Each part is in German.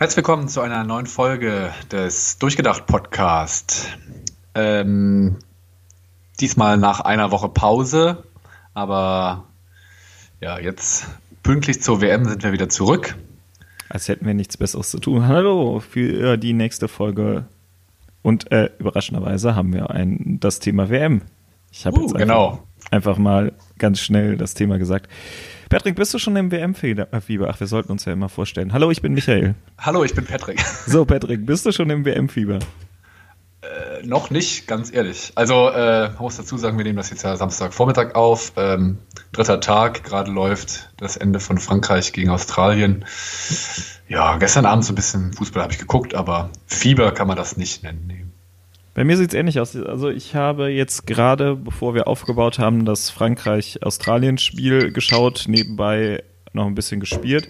Herzlich willkommen zu einer neuen Folge des Durchgedacht Podcast. Ähm, diesmal nach einer Woche Pause, aber ja, jetzt pünktlich zur WM sind wir wieder zurück. Als hätten wir nichts Besseres zu tun. Hallo für die nächste Folge. Und äh, überraschenderweise haben wir ein, das Thema WM. Ich habe uh, jetzt einfach, genau. einfach mal ganz schnell das Thema gesagt. Patrick, bist du schon im WM-Fieber? Ach, wir sollten uns ja immer vorstellen. Hallo, ich bin Michael. Hallo, ich bin Patrick. So, Patrick, bist du schon im WM-Fieber? Äh, noch nicht, ganz ehrlich. Also, äh, man muss dazu sagen, wir nehmen das jetzt ja Samstagvormittag auf. Ähm, dritter Tag, gerade läuft das Ende von Frankreich gegen Australien. Ja, gestern Abend so ein bisschen Fußball habe ich geguckt, aber Fieber kann man das nicht nennen. Bei mir sieht es ähnlich aus. Also ich habe jetzt gerade, bevor wir aufgebaut haben, das Frankreich-Australien-Spiel geschaut, nebenbei noch ein bisschen gespielt.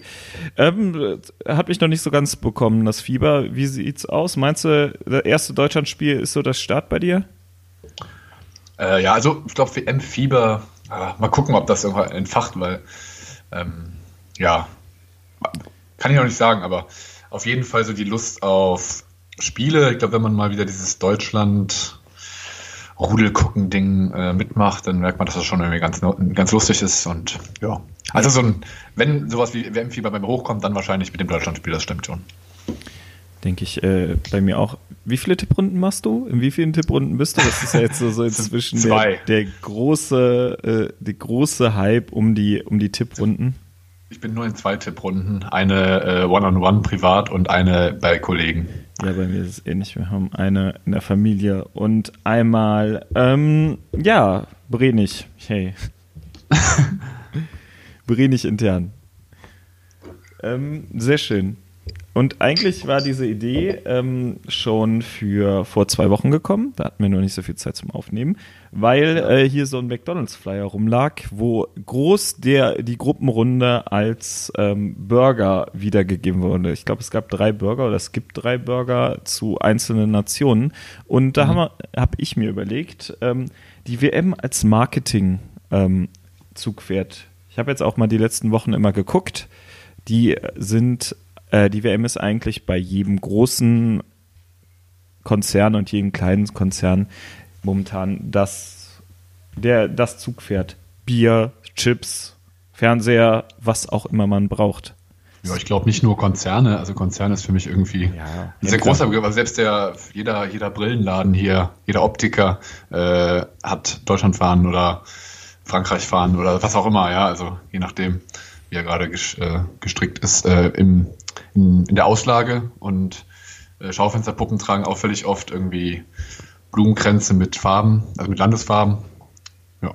Ähm, hat mich noch nicht so ganz bekommen, das Fieber. Wie sieht's aus? Meinst du, das erste Deutschlandspiel ist so das Start bei dir? Äh, ja, also ich glaube, WM-Fieber, äh, mal gucken, ob das irgendwann entfacht, weil ähm, ja, kann ich noch nicht sagen, aber auf jeden Fall so die Lust auf Spiele. Ich glaube, wenn man mal wieder dieses Deutschland Rudelgucken-Ding äh, mitmacht, dann merkt man, dass das schon irgendwie ganz, ganz lustig ist. Und ja. Also so ein, wenn sowas wie WM-Fieber beim hochkommt, dann wahrscheinlich mit dem Deutschlandspiel, das stimmt schon. Denke ich äh, bei mir auch. Wie viele Tipprunden machst du? In wie vielen Tipprunden bist du? Das ist ja jetzt so, so inzwischen der, der, große, äh, der große Hype um die, um die Tipprunden. Ich bin nur in zwei Tipprunden. Eine äh, One-on-One -on -one privat und eine bei Kollegen. Ja, bei mir ist es ähnlich. Wir haben eine in der Familie und einmal, ähm, ja, Brenig. Hey. Brenig intern. Ähm, sehr schön. Und eigentlich war diese Idee ähm, schon für vor zwei Wochen gekommen. Da hatten wir noch nicht so viel Zeit zum Aufnehmen, weil äh, hier so ein McDonalds-Flyer rumlag, wo groß der die Gruppenrunde als ähm, Burger wiedergegeben wurde. Ich glaube, es gab drei Burger oder es gibt drei Burger zu einzelnen Nationen. Und da mhm. habe hab ich mir überlegt, ähm, die WM als Marketing-Zugpferd. Ähm, ich habe jetzt auch mal die letzten Wochen immer geguckt. Die sind äh, die WM ist eigentlich bei jedem großen Konzern und jedem kleinen Konzern momentan das, der, das Zugpferd. Bier, Chips, Fernseher, was auch immer man braucht. Ja, ich glaube nicht nur Konzerne. Also Konzern ist für mich irgendwie ja, ein sehr großer Begriff. Also selbst der, jeder, jeder Brillenladen hier, jeder Optiker äh, hat Deutschland fahren oder Frankreich fahren oder was auch immer. Ja, also je nachdem, wie er gerade äh, gestrickt ist. Äh, im in, in der Auslage und äh, Schaufensterpuppen tragen auch völlig oft irgendwie Blumenkränze mit Farben, also mit Landesfarben. Ja.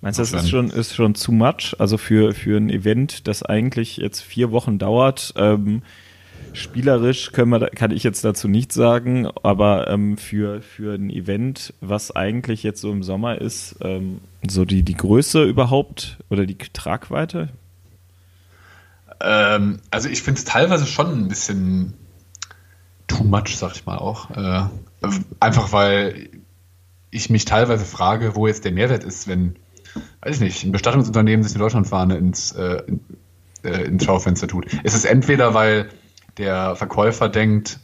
Meinst du, das ist schon, ist schon too much? Also für, für ein Event, das eigentlich jetzt vier Wochen dauert, ähm, spielerisch können wir, kann ich jetzt dazu nichts sagen, aber ähm, für, für ein Event, was eigentlich jetzt so im Sommer ist, ähm, so die, die Größe überhaupt oder die Tragweite? Ähm, also ich finde es teilweise schon ein bisschen too much, sag ich mal auch. Äh, einfach weil ich mich teilweise frage, wo jetzt der Mehrwert ist, wenn, weiß ich nicht, ein Bestattungsunternehmen sich eine Deutschlandfahne ins, äh, äh, ins Schaufenster tut. Ist es entweder, weil der Verkäufer denkt,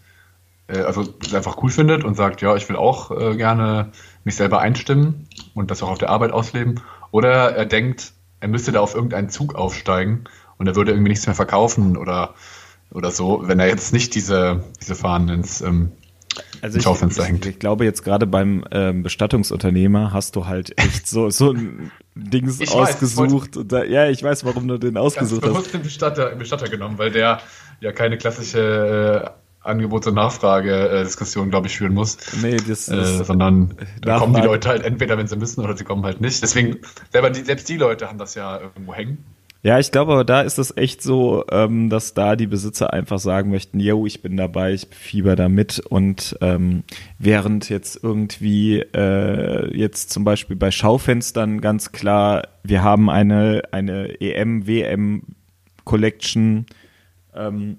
äh, also es einfach cool findet und sagt, ja, ich will auch äh, gerne mich selber einstimmen und das auch auf der Arbeit ausleben, oder er denkt, er müsste da auf irgendeinen Zug aufsteigen und er würde irgendwie nichts mehr verkaufen oder, oder so, wenn er jetzt nicht diese, diese Fahnen ins ähm, also ich, Schaufenster hängt. Ich, ich glaube jetzt gerade beim ähm, Bestattungsunternehmer hast du halt echt so, so ein Dings ich ausgesucht. Weiß, da, ja, ich weiß, warum du den ausgesucht hast. Ich den Bestatter, den Bestatter genommen, weil der ja keine klassische äh, Angebots- und Nachfrage-Diskussion, glaube ich, führen muss. Nee, das äh, ist. Sondern da kommen die Leute halt entweder, wenn sie müssen, oder sie kommen halt nicht. Deswegen, selber die, selbst die Leute haben das ja irgendwo hängen. Ja, ich glaube, aber da ist es echt so, ähm, dass da die Besitzer einfach sagen möchten, yo, ich bin dabei, ich fieber da mit. Und ähm, während jetzt irgendwie äh, jetzt zum Beispiel bei Schaufenstern ganz klar, wir haben eine, eine EM, WM Collection, ähm,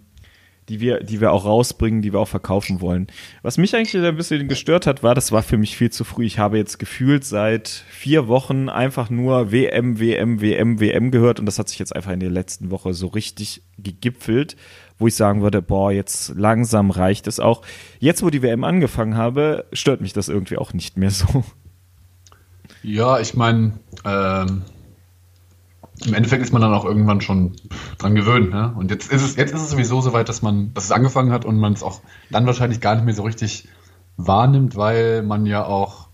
die wir, die wir auch rausbringen, die wir auch verkaufen wollen. Was mich eigentlich ein bisschen gestört hat, war, das war für mich viel zu früh. Ich habe jetzt gefühlt seit vier Wochen einfach nur WM, WM, WM, WM gehört und das hat sich jetzt einfach in der letzten Woche so richtig gegipfelt. wo ich sagen würde, boah, jetzt langsam reicht es auch. Jetzt, wo die WM angefangen habe, stört mich das irgendwie auch nicht mehr so. Ja, ich meine, ähm, im Endeffekt ist man dann auch irgendwann schon dran gewöhnt. Ne? Und jetzt ist es, jetzt ist es sowieso so weit, dass man, dass es angefangen hat und man es auch dann wahrscheinlich gar nicht mehr so richtig wahrnimmt, weil man ja auch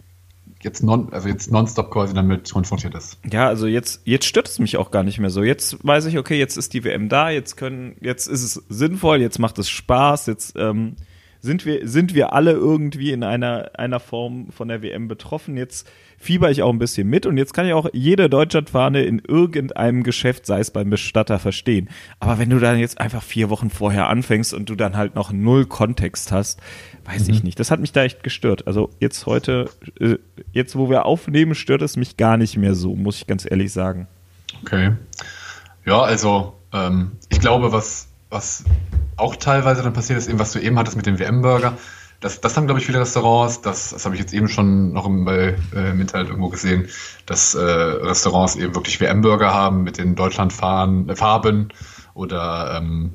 jetzt non, also jetzt nonstop quasi damit konfrontiert ist. Ja, also jetzt, jetzt stört es mich auch gar nicht mehr so. Jetzt weiß ich, okay, jetzt ist die WM da, jetzt können, jetzt ist es sinnvoll, jetzt macht es Spaß, jetzt ähm, sind wir, sind wir alle irgendwie in einer, einer Form von der WM betroffen. Jetzt fieber ich auch ein bisschen mit und jetzt kann ich auch jede Deutschlandfahne in irgendeinem Geschäft, sei es beim Bestatter, verstehen. Aber wenn du dann jetzt einfach vier Wochen vorher anfängst und du dann halt noch null Kontext hast, weiß mhm. ich nicht. Das hat mich da echt gestört. Also jetzt heute, äh, jetzt wo wir aufnehmen, stört es mich gar nicht mehr so, muss ich ganz ehrlich sagen. Okay. Ja, also ähm, ich glaube, was, was auch teilweise dann passiert ist, eben was du eben hattest mit dem WM-Burger, das, das haben, glaube ich, viele Restaurants, das, das habe ich jetzt eben schon noch im, äh, im Internet irgendwo gesehen, dass äh, Restaurants eben wirklich WM-Burger haben mit den Deutschlandfarben äh, oder ähm,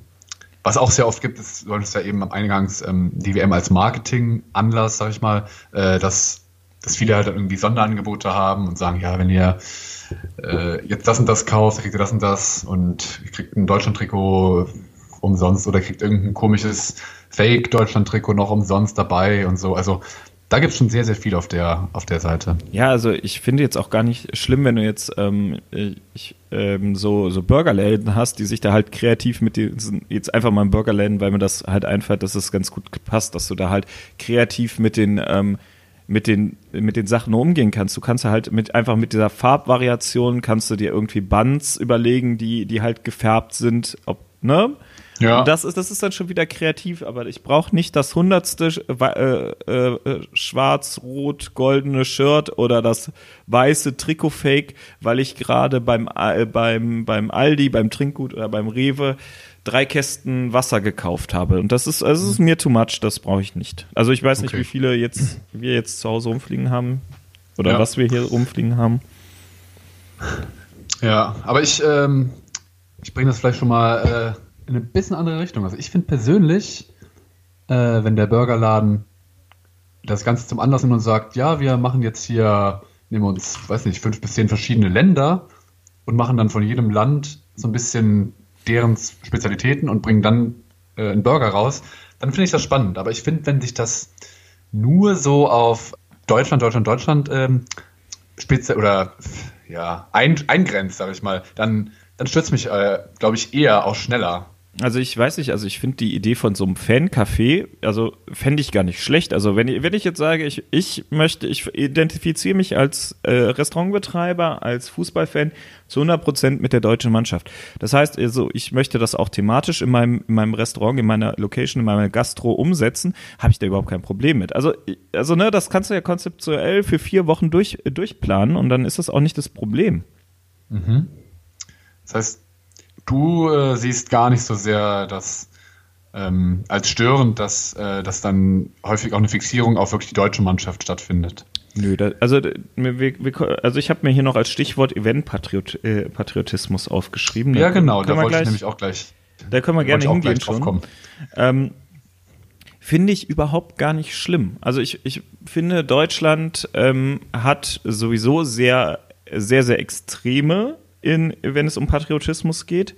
was auch sehr oft gibt, ist, du hattest ja eben am Eingangs ähm, die WM als Marketing-Anlass, sag ich mal, äh, dass, dass viele halt irgendwie Sonderangebote haben und sagen, ja, wenn ihr äh, jetzt das und das kauft, kriegt ihr das und das und ihr kriegt ein Deutschland-Trikot umsonst oder kriegt irgendein komisches Fake-Deutschland-Trikot noch umsonst dabei und so. Also da gibt es schon sehr, sehr viel auf der, auf der Seite. Ja, also ich finde jetzt auch gar nicht schlimm, wenn du jetzt ähm, ich, ähm, so, so Burgerläden hast, die sich da halt kreativ mit diesen, jetzt einfach mal Burgerläden, weil mir das halt einfällt, dass es ganz gut passt, dass du da halt kreativ mit den ähm, mit den, mit den Sachen umgehen kannst. Du kannst halt mit, einfach mit dieser Farbvariation kannst du dir irgendwie Bands überlegen, die, die halt gefärbt sind, ob, ne? Ja. Und das ist, das ist dann schon wieder kreativ, aber ich brauche nicht das hundertste äh, äh, äh, schwarz-rot-goldene Shirt oder das weiße Trikot-Fake, weil ich gerade beim, äh, beim, beim Aldi, beim Trinkgut oder beim Rewe drei Kästen Wasser gekauft habe. Und das ist, also ist mir too much, das brauche ich nicht. Also ich weiß okay. nicht, wie viele jetzt wir jetzt zu Hause rumfliegen haben oder ja. was wir hier rumfliegen haben. Ja, aber ich, ähm, ich bringe das vielleicht schon mal äh, in eine bisschen andere Richtung. Also ich finde persönlich, äh, wenn der Burgerladen das Ganze zum Anlass nimmt und sagt, ja, wir machen jetzt hier, nehmen uns, weiß nicht, fünf bis zehn verschiedene Länder und machen dann von jedem Land so ein bisschen deren Spezialitäten und bringen dann äh, einen Burger raus, dann finde ich das spannend. Aber ich finde, wenn sich das nur so auf Deutschland, Deutschland, Deutschland ähm, spitze oder ja, ein, eingrenzt, sage ich mal, dann, dann stürzt mich, äh, glaube ich, eher auch schneller. Also ich weiß nicht, also ich finde die Idee von so einem Fan-Café, also fände ich gar nicht schlecht. Also wenn, wenn ich jetzt sage, ich, ich möchte, ich identifiziere mich als äh, Restaurantbetreiber, als Fußballfan zu 100% mit der deutschen Mannschaft. Das heißt, also ich möchte das auch thematisch in meinem, in meinem Restaurant, in meiner Location, in meiner Gastro umsetzen, habe ich da überhaupt kein Problem mit. Also, also ne, das kannst du ja konzeptuell für vier Wochen durch, durchplanen und dann ist das auch nicht das Problem. Mhm. Das heißt, du äh, siehst gar nicht so sehr das ähm, als störend, dass, äh, dass dann häufig auch eine Fixierung auf wirklich die deutsche Mannschaft stattfindet. Nö, da, also, wir, also ich habe mir hier noch als Stichwort Event-Patriotismus äh, aufgeschrieben. Ja, genau, da wollte gleich, ich nämlich auch gleich. Da können wir gerne hingehen schon. Ähm, finde ich überhaupt gar nicht schlimm. Also ich, ich finde, Deutschland ähm, hat sowieso sehr, sehr, sehr extreme in, wenn es um Patriotismus geht.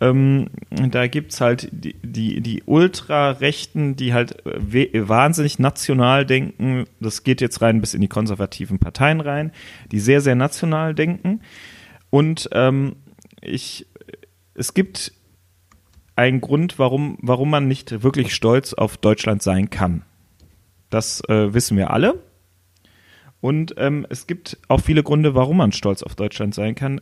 Ähm, da gibt es halt die, die, die Ultrarechten, die halt wahnsinnig national denken. Das geht jetzt rein bis in die konservativen Parteien rein, die sehr, sehr national denken. Und ähm, ich, es gibt einen Grund, warum, warum man nicht wirklich stolz auf Deutschland sein kann. Das äh, wissen wir alle. Und ähm, es gibt auch viele Gründe, warum man stolz auf Deutschland sein kann,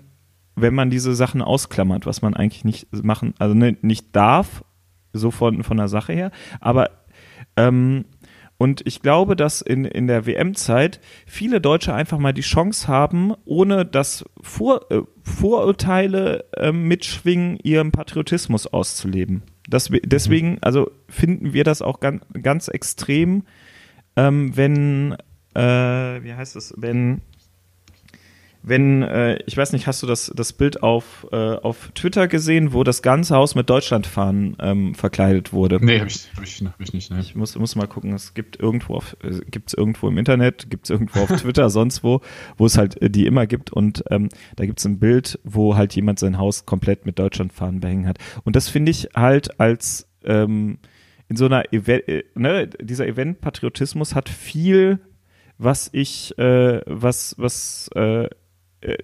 wenn man diese Sachen ausklammert, was man eigentlich nicht machen, also ne, nicht darf, so von, von der Sache her. Aber ähm, und ich glaube, dass in, in der WM-Zeit viele Deutsche einfach mal die Chance haben, ohne dass Vor, äh, Vorurteile äh, mitschwingen, ihren Patriotismus auszuleben. Das, deswegen, also finden wir das auch ganz, ganz extrem, ähm, wenn äh, wie heißt es, wenn wenn, äh, ich weiß nicht, hast du das, das Bild auf, äh, auf Twitter gesehen, wo das ganze Haus mit Deutschlandfahnen ähm, verkleidet wurde? Nee, habe ich, hab ich, hab ich nicht. Ne. Ich muss, muss mal gucken, es gibt irgendwo auf, äh, gibt's irgendwo im Internet, gibt's irgendwo auf Twitter, sonst wo, wo es halt äh, die immer gibt und ähm, da gibt's ein Bild, wo halt jemand sein Haus komplett mit Deutschlandfahnen behängen hat. Und das finde ich halt als ähm, in so einer Event, äh, ne, dieser Event-Patriotismus hat viel, was ich, äh, was, was äh, äh,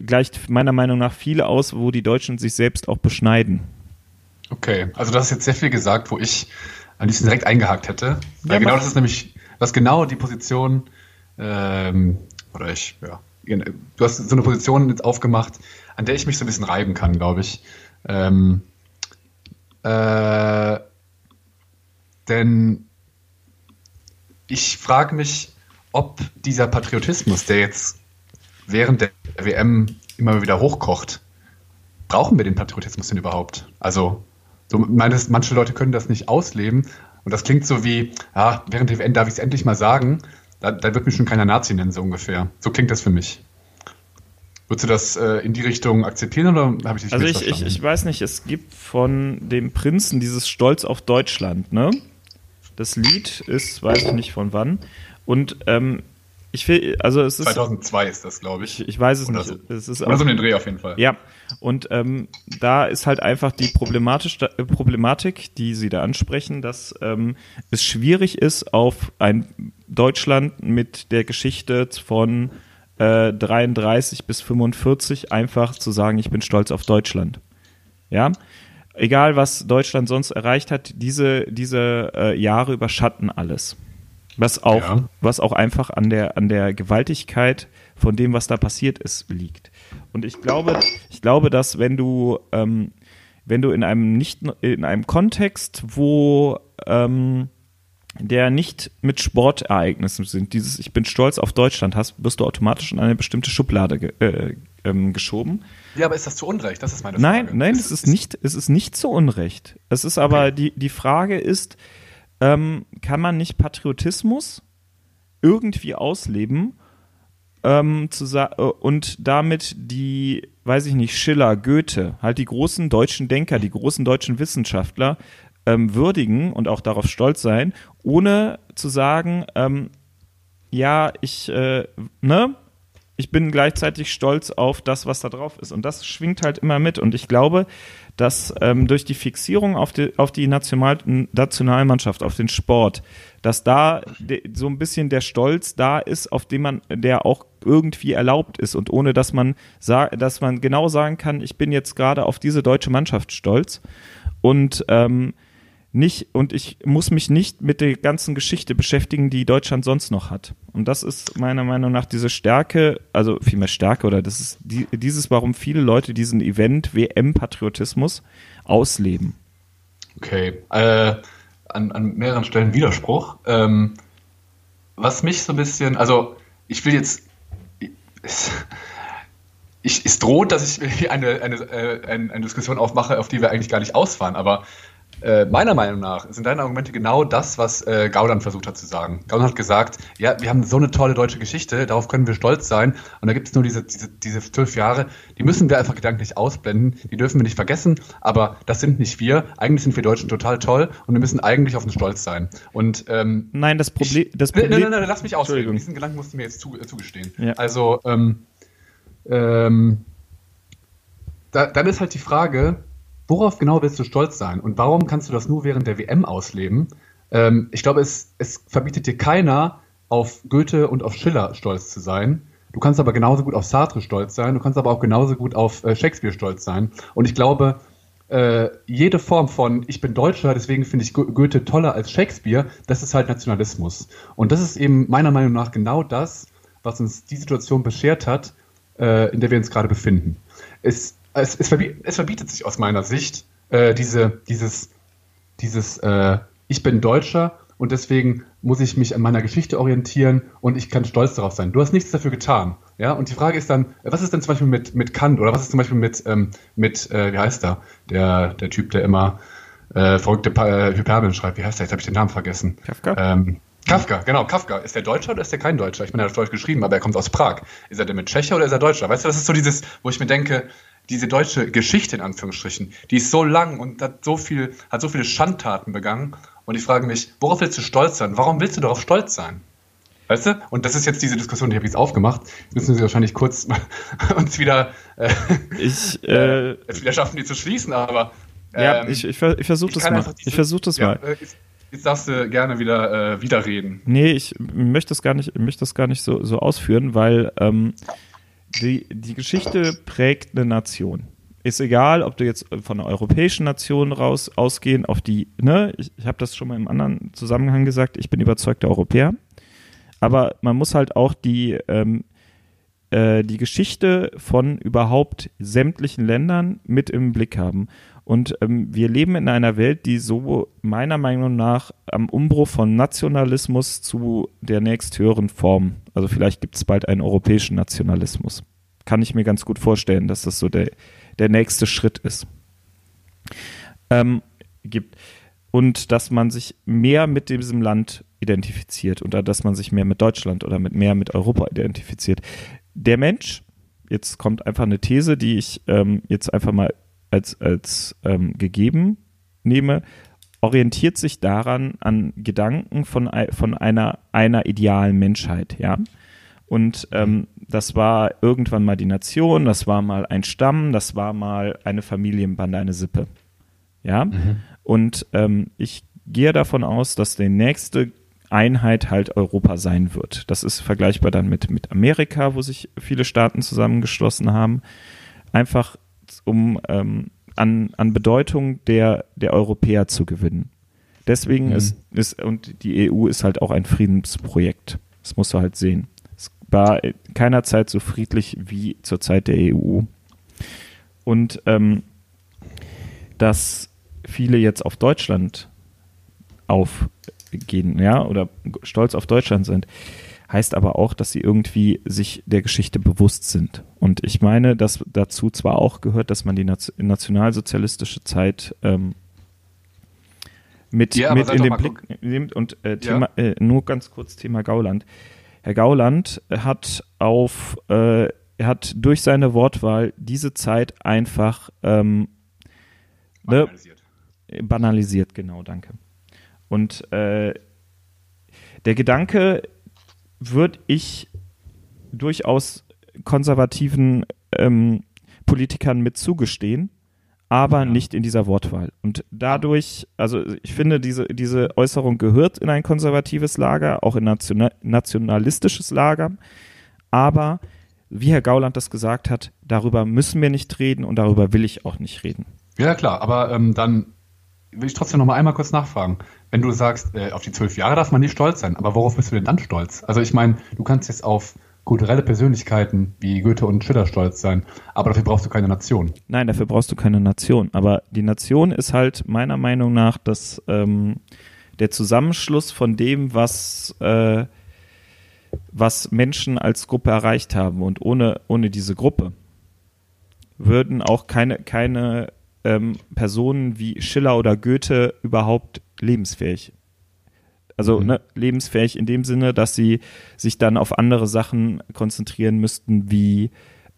gleicht meiner Meinung nach viele aus, wo die Deutschen sich selbst auch beschneiden. Okay, also du hast jetzt sehr viel gesagt, wo ich am liebsten direkt eingehakt hätte. Ja, genau das ist nämlich, was genau die Position, ähm, oder ich, ja, du hast so eine Position jetzt aufgemacht, an der ich mich so ein bisschen reiben kann, glaube ich. Ähm, äh, denn ich frage mich, ob dieser Patriotismus, der jetzt während der WM immer wieder hochkocht, brauchen wir den Patriotismus denn überhaupt? Also, so meines, manche Leute können das nicht ausleben. Und das klingt so wie, ja, während der WM darf ich es endlich mal sagen, da, da, wird mich schon keiner Nazi nennen, so ungefähr. So klingt das für mich. Würdest du das äh, in die Richtung akzeptieren oder habe ich dich Also ich, ich, ich weiß nicht, es gibt von dem Prinzen dieses Stolz auf Deutschland, ne? Das Lied ist, weiß ich nicht von wann. Und ähm, ich will, also es ist. 2002 ist das, glaube ich. ich. ich. weiß es Oder nicht. So. Es ist Oder so den Dreh auf jeden Fall. Ja, und ähm, da ist halt einfach die problematisch, Problematik, die Sie da ansprechen, dass ähm, es schwierig ist, auf ein Deutschland mit der Geschichte von äh, 33 bis 45 einfach zu sagen, ich bin stolz auf Deutschland. Ja, egal was Deutschland sonst erreicht hat, diese, diese äh, Jahre überschatten alles. Was auch, ja. was auch einfach an der, an der Gewaltigkeit von dem, was da passiert ist, liegt. Und ich glaube, ich glaube, dass wenn du, ähm, wenn du in einem nicht, in einem Kontext, wo ähm, der nicht mit Sportereignissen sind, dieses Ich bin stolz auf Deutschland hast, wirst du automatisch in eine bestimmte Schublade ge äh, ähm, geschoben. Ja, aber ist das zu Unrecht? Das ist meine Frage. Nein, nein, es ist, ist nicht, es ist nicht zu Unrecht. Es ist aber, okay. die, die Frage ist, ähm, kann man nicht Patriotismus irgendwie ausleben ähm, äh, und damit die, weiß ich nicht, Schiller, Goethe, halt die großen deutschen Denker, die großen deutschen Wissenschaftler ähm, würdigen und auch darauf stolz sein, ohne zu sagen, ähm, ja, ich, äh, ne, ich bin gleichzeitig stolz auf das, was da drauf ist. Und das schwingt halt immer mit. Und ich glaube, dass ähm, durch die Fixierung auf die, auf die National Nationalmannschaft, auf den Sport, dass da so ein bisschen der Stolz da ist, auf den man, der auch irgendwie erlaubt ist und ohne dass man dass man genau sagen kann, ich bin jetzt gerade auf diese deutsche Mannschaft stolz und ähm, nicht und ich muss mich nicht mit der ganzen Geschichte beschäftigen, die Deutschland sonst noch hat. Und das ist meiner Meinung nach diese Stärke, also vielmehr Stärke oder das ist die, dieses, warum viele Leute diesen Event WM-Patriotismus ausleben. Okay, äh, an, an mehreren Stellen Widerspruch. Ähm, was mich so ein bisschen, also ich will jetzt, es, ich, es droht, dass ich eine, eine, äh, eine, eine Diskussion aufmache, auf die wir eigentlich gar nicht ausfahren, aber äh, meiner Meinung nach sind deine Argumente genau das, was äh, Gauland versucht hat zu sagen. Gauland hat gesagt, ja, wir haben so eine tolle deutsche Geschichte, darauf können wir stolz sein. Und da gibt es nur diese, diese, diese zwölf Jahre, die müssen wir einfach gedanklich ausblenden, die dürfen wir nicht vergessen, aber das sind nicht wir. Eigentlich sind wir Deutschen total toll und wir müssen eigentlich auf uns stolz sein. Und ähm, Nein, das Problem. Das Problem nein, nein, nein, lass mich ausreden. Diesen Gedanken musst du mir jetzt zu, äh, zugestehen. Ja. Also, ähm, ähm, da, dann ist halt die Frage, Worauf genau willst du stolz sein und warum kannst du das nur während der WM ausleben? Ähm, ich glaube, es, es verbietet dir keiner, auf Goethe und auf Schiller stolz zu sein. Du kannst aber genauso gut auf Sartre stolz sein, du kannst aber auch genauso gut auf äh, Shakespeare stolz sein. Und ich glaube, äh, jede Form von ich bin Deutscher, deswegen finde ich Goethe toller als Shakespeare, das ist halt Nationalismus. Und das ist eben meiner Meinung nach genau das, was uns die Situation beschert hat, äh, in der wir uns gerade befinden. Es es, es, verbietet, es verbietet sich aus meiner Sicht äh, diese, dieses, dieses äh, Ich bin Deutscher und deswegen muss ich mich an meiner Geschichte orientieren und ich kann stolz darauf sein. Du hast nichts dafür getan. Ja? Und die Frage ist dann, was ist denn zum Beispiel mit, mit Kant oder was ist zum Beispiel mit, ähm, mit äh, wie heißt er, der, der Typ, der immer äh, verrückte pa äh, Hyperbeln schreibt, wie heißt der, jetzt habe ich den Namen vergessen. Kafka? Ähm, Kafka, genau, Kafka. Ist der Deutscher oder ist der kein Deutscher? Ich meine, er hat Deutsch geschrieben, aber er kommt aus Prag. Ist er denn mit Tschecher oder ist er Deutscher? Weißt du, das ist so dieses, wo ich mir denke, diese deutsche Geschichte in Anführungsstrichen, die ist so lang und hat so viel, hat so viele Schandtaten begangen. Und ich frage mich, worauf willst du stolz sein? Warum willst du darauf stolz sein? Weißt du? Und das ist jetzt diese Diskussion, die habe ich jetzt aufgemacht. Jetzt müssen Sie wahrscheinlich kurz uns wieder, äh, ich, äh, äh, wieder schaffen, die zu schließen, aber. Ähm, ja, ich, ich, ich versuche das mal. Diese, ich versuche das ja, mal. Äh, Jetzt darfst du gerne wieder äh, widerreden. Nee, ich möchte das gar nicht, möchte das gar nicht so, so ausführen, weil ähm, die, die Geschichte prägt eine Nation. Ist egal, ob du jetzt von einer europäischen Nation raus ausgehen, auf die, ne, ich, ich habe das schon mal im anderen Zusammenhang gesagt, ich bin überzeugter Europäer. Aber man muss halt auch die, ähm, äh, die Geschichte von überhaupt sämtlichen Ländern mit im Blick haben. Und ähm, wir leben in einer Welt, die so meiner Meinung nach am Umbruch von Nationalismus zu der nächsthöheren Form, also vielleicht gibt es bald einen europäischen Nationalismus. Kann ich mir ganz gut vorstellen, dass das so der, der nächste Schritt ist. Ähm, gibt. Und dass man sich mehr mit diesem Land identifiziert oder dass man sich mehr mit Deutschland oder mit mehr mit Europa identifiziert. Der Mensch, jetzt kommt einfach eine These, die ich ähm, jetzt einfach mal als, als ähm, gegeben nehme, orientiert sich daran an Gedanken von, von einer, einer idealen Menschheit, ja. Und ähm, das war irgendwann mal die Nation, das war mal ein Stamm, das war mal eine Familienbande, eine Sippe. Ja. Mhm. Und ähm, ich gehe davon aus, dass die nächste Einheit halt Europa sein wird. Das ist vergleichbar dann mit, mit Amerika, wo sich viele Staaten zusammengeschlossen haben. Einfach um ähm, an, an Bedeutung der, der Europäer zu gewinnen. Deswegen mhm. ist, ist, und die EU ist halt auch ein Friedensprojekt. Das musst du halt sehen. Es war keiner Zeit so friedlich wie zur Zeit der EU. Und ähm, dass viele jetzt auf Deutschland aufgehen, ja, oder stolz auf Deutschland sind, heißt aber auch, dass sie irgendwie sich der Geschichte bewusst sind. Und ich meine, dass dazu zwar auch gehört, dass man die nationalsozialistische Zeit ähm, mit, ja, mit in den Blick nimmt und äh, Thema, ja. äh, nur ganz kurz Thema Gauland. Herr Gauland hat auf, äh, er hat durch seine Wortwahl diese Zeit einfach ähm, ne, banalisiert. Ne, banalisiert, genau, danke. Und äh, der Gedanke würde ich durchaus konservativen ähm, Politikern mit zugestehen, aber ja. nicht in dieser Wortwahl. Und dadurch, also ich finde, diese, diese Äußerung gehört in ein konservatives Lager, auch in ein nationalistisches Lager, aber wie Herr Gauland das gesagt hat, darüber müssen wir nicht reden und darüber will ich auch nicht reden. Ja, klar, aber ähm, dann will ich trotzdem noch mal einmal kurz nachfragen. Wenn du sagst, äh, auf die zwölf Jahre darf man nicht stolz sein, aber worauf bist du denn dann stolz? Also ich meine, du kannst jetzt auf kulturelle Persönlichkeiten wie Goethe und Schiller stolz sein, aber dafür brauchst du keine Nation. Nein, dafür brauchst du keine Nation. Aber die Nation ist halt meiner Meinung nach das, ähm, der Zusammenschluss von dem, was, äh, was Menschen als Gruppe erreicht haben. Und ohne, ohne diese Gruppe würden auch keine, keine ähm, Personen wie Schiller oder Goethe überhaupt lebensfähig. Also mhm. ne, lebensfähig in dem Sinne, dass sie sich dann auf andere Sachen konzentrieren müssten, wie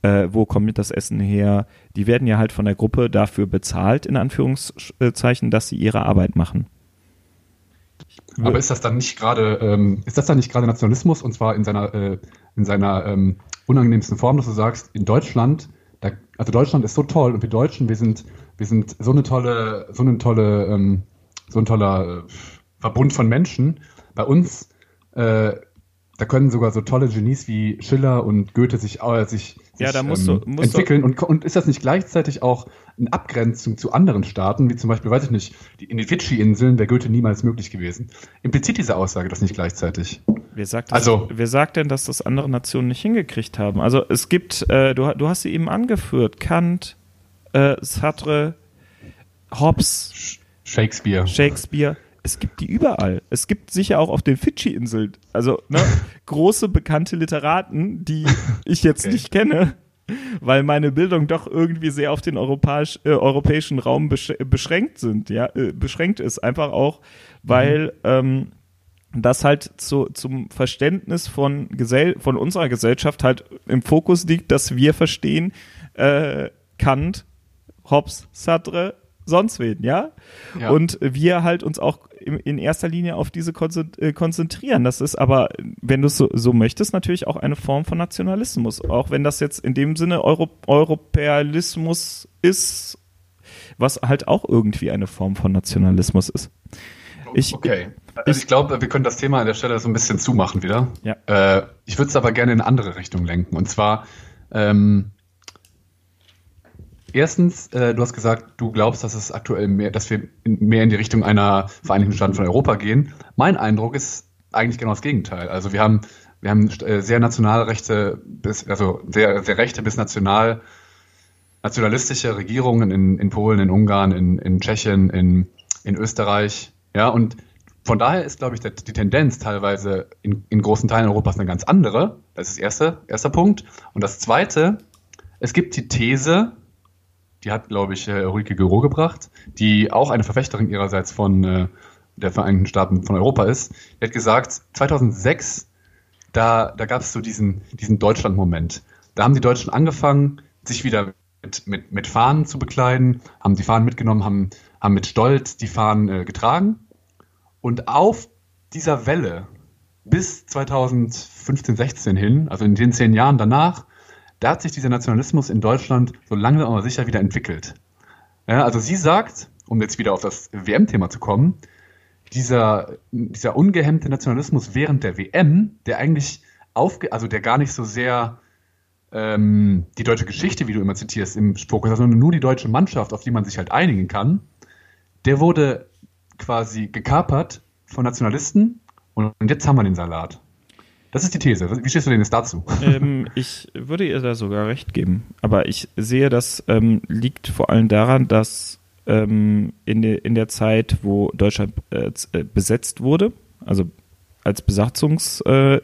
äh, wo kommt das Essen her? Die werden ja halt von der Gruppe dafür bezahlt, in Anführungszeichen, dass sie ihre Arbeit machen. Aber ist das dann nicht gerade, ähm, ist das dann nicht gerade Nationalismus und zwar in seiner, äh, in seiner ähm, unangenehmsten Form, dass du sagst, in Deutschland, da, also Deutschland ist so toll und wir Deutschen, wir sind wir sind so eine tolle, so eine tolle, ähm, so ein toller äh, Verbund von Menschen. Bei uns, äh, da können sogar so tolle Genies wie Schiller und Goethe sich, äh, sich, ja, da musst ähm, du, musst entwickeln. Und, und ist das nicht gleichzeitig auch eine Abgrenzung zu anderen Staaten, wie zum Beispiel, weiß ich nicht, die, in den Fidschi-Inseln wäre Goethe niemals möglich gewesen? Impliziert diese Aussage das nicht gleichzeitig? Wer sagt, also, wer sagt denn, dass das andere Nationen nicht hingekriegt haben? Also es gibt, äh, du, du hast sie eben angeführt, Kant, äh, Sartre, Hobbes, Shakespeare. Shakespeare. Es gibt die überall. Es gibt sicher auch auf den Fidschi-Inseln. Also ne, große bekannte Literaten, die ich jetzt okay. nicht kenne, weil meine Bildung doch irgendwie sehr auf den europäisch, äh, europäischen Raum besch beschränkt sind, ja, äh, beschränkt ist. Einfach auch, weil mhm. ähm, dass halt zu, zum Verständnis von, Gesell von unserer Gesellschaft halt im Fokus liegt, dass wir verstehen, äh, Kant, Hobbes, Sartre, sonst wen, ja? ja? Und wir halt uns auch in erster Linie auf diese äh, konzentrieren. Das ist aber, wenn du es so, so möchtest, natürlich auch eine Form von Nationalismus. Auch wenn das jetzt in dem Sinne Euro Europäismus ist, was halt auch irgendwie eine Form von Nationalismus ist. Ich, okay. Also ich, ich glaube, wir können das Thema an der Stelle so ein bisschen zumachen wieder. Ja. Äh, ich würde es aber gerne in eine andere Richtung lenken. Und zwar, ähm, erstens, äh, du hast gesagt, du glaubst, dass es aktuell mehr, dass wir in, mehr in die Richtung einer Vereinigten Staaten von Europa gehen. Mein Eindruck ist eigentlich genau das Gegenteil. Also wir haben, wir haben äh, sehr nationalrechte bis, also sehr, sehr rechte bis national, nationalistische Regierungen in, in Polen, in Ungarn, in, in Tschechien, in, in Österreich. Ja, und von daher ist, glaube ich, die Tendenz teilweise in, in großen Teilen Europas eine ganz andere. Das ist das erste, erster Punkt. Und das zweite, es gibt die These, die hat, glaube ich, äh, Ulrike Gero gebracht, die auch eine Verfechterin ihrerseits von äh, der Vereinigten Staaten von Europa ist. Die hat gesagt, 2006, da, da gab es so diesen, diesen Deutschland-Moment. Da haben die Deutschen angefangen, sich wieder mit, mit, mit Fahnen zu bekleiden, haben die Fahnen mitgenommen, haben, haben mit Stolz die Fahnen äh, getragen. Und auf dieser Welle bis 2015, 16 hin, also in den zehn Jahren danach, da hat sich dieser Nationalismus in Deutschland so langsam aber sicher wieder entwickelt. Ja, also sie sagt, um jetzt wieder auf das WM-Thema zu kommen, dieser, dieser ungehemmte Nationalismus während der WM, der eigentlich aufge, also der gar nicht so sehr ähm, die deutsche Geschichte, wie du immer zitierst, im Fokus, sondern nur die deutsche Mannschaft, auf die man sich halt einigen kann, der wurde quasi gekapert von Nationalisten und jetzt haben wir den Salat. Das ist die These. Wie stehst du denn jetzt dazu? Ähm, ich würde ihr da sogar recht geben. Aber ich sehe, das ähm, liegt vor allem daran, dass ähm, in, de, in der Zeit, wo Deutschland äh, äh besetzt wurde, also als Besatzungszone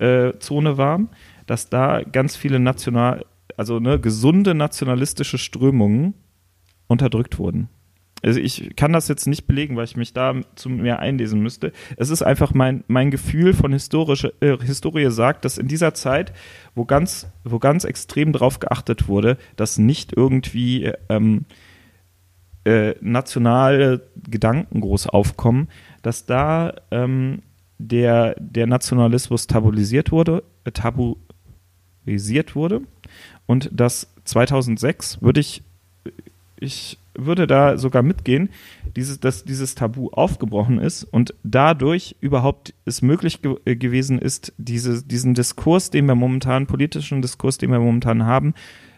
äh, äh, war, dass da ganz viele national, also ne, gesunde nationalistische Strömungen unterdrückt wurden. Also ich kann das jetzt nicht belegen, weil ich mich da zu mehr einlesen müsste. Es ist einfach mein, mein Gefühl von historische, äh, Historie sagt, dass in dieser Zeit, wo ganz, wo ganz extrem darauf geachtet wurde, dass nicht irgendwie ähm, äh, nationale Gedanken groß aufkommen, dass da ähm, der, der Nationalismus tabuisiert wurde, äh, tabuisiert wurde und dass 2006 würde ich ich würde da sogar mitgehen, dieses, dass dieses Tabu aufgebrochen ist und dadurch überhaupt es möglich ge äh, gewesen ist, diese, diesen Diskurs, den wir momentan, politischen Diskurs, den wir momentan haben,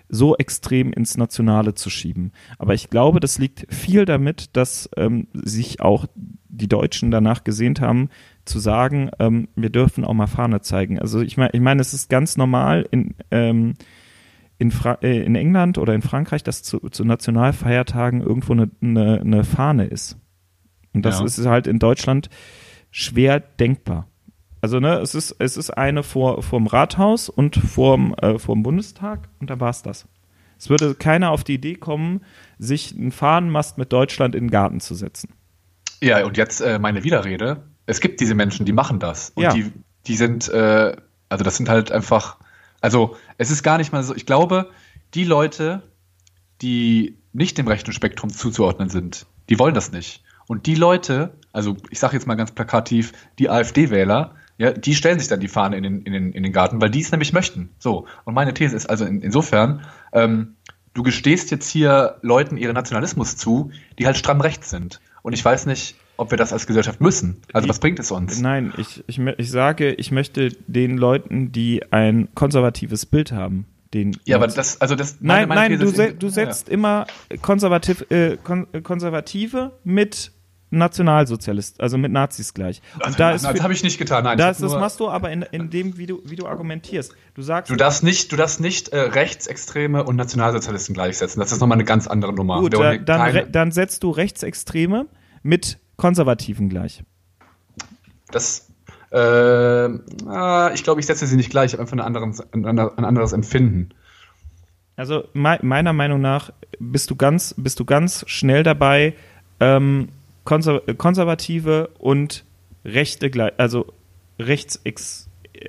so extrem ins Nationale zu schieben. Aber ich glaube, das liegt viel damit, dass ähm, sich auch die Deutschen danach gesehnt haben, zu sagen, ähm, wir dürfen auch mal Fahne zeigen. Also ich meine, ich meine, es ist ganz normal in ähm, in, Fra äh, in England oder in Frankreich, dass zu, zu Nationalfeiertagen irgendwo eine, eine, eine Fahne ist. Und das ja. ist halt in Deutschland schwer denkbar. Also ne, es ist, es ist eine vor vorm Rathaus und vorm, äh, vorm Bundestag und da war es das. Es würde keiner auf die Idee kommen, sich einen Fahnenmast mit Deutschland in den Garten zu setzen. Ja, und jetzt äh, meine Widerrede. Es gibt diese Menschen, die machen das. Und ja. die, die sind, äh, also das sind halt einfach also es ist gar nicht mal so, ich glaube, die Leute, die nicht dem rechten Spektrum zuzuordnen sind, die wollen das nicht. Und die Leute, also ich sage jetzt mal ganz plakativ, die AfD-Wähler, ja, die stellen sich dann die Fahne in den, in den, in den Garten, weil die es nämlich möchten. So. Und meine These ist also in, insofern, ähm, du gestehst jetzt hier Leuten ihren Nationalismus zu, die halt stramm rechts sind. Und ich weiß nicht, ob wir das als Gesellschaft müssen. Also was bringt es uns? Nein, ich, ich, ich sage, ich möchte den Leuten, die ein konservatives Bild haben, den. Ja, aber das, also das. Nein, nein, du, se du setzt ja. immer konservativ, äh, kon Konservative mit Nationalsozialist, also mit Nazis gleich. Und also, da ist das habe ich nicht getan. Nein, das, das machst du aber in, in dem, wie du, wie du argumentierst. Du sagst, du darfst nicht, du darfst nicht äh, Rechtsextreme und Nationalsozialisten gleichsetzen. Das ist nochmal eine ganz andere Nummer. Gut, da, dann, dann setzt du Rechtsextreme mit Konservativen gleich? Das, äh, ich glaube, ich setze sie nicht gleich, ich habe einfach ein anderes, ein anderes Empfinden. Also me meiner Meinung nach bist du ganz, bist du ganz schnell dabei, ähm, Konser Konservative und Rechte gleich, also rechts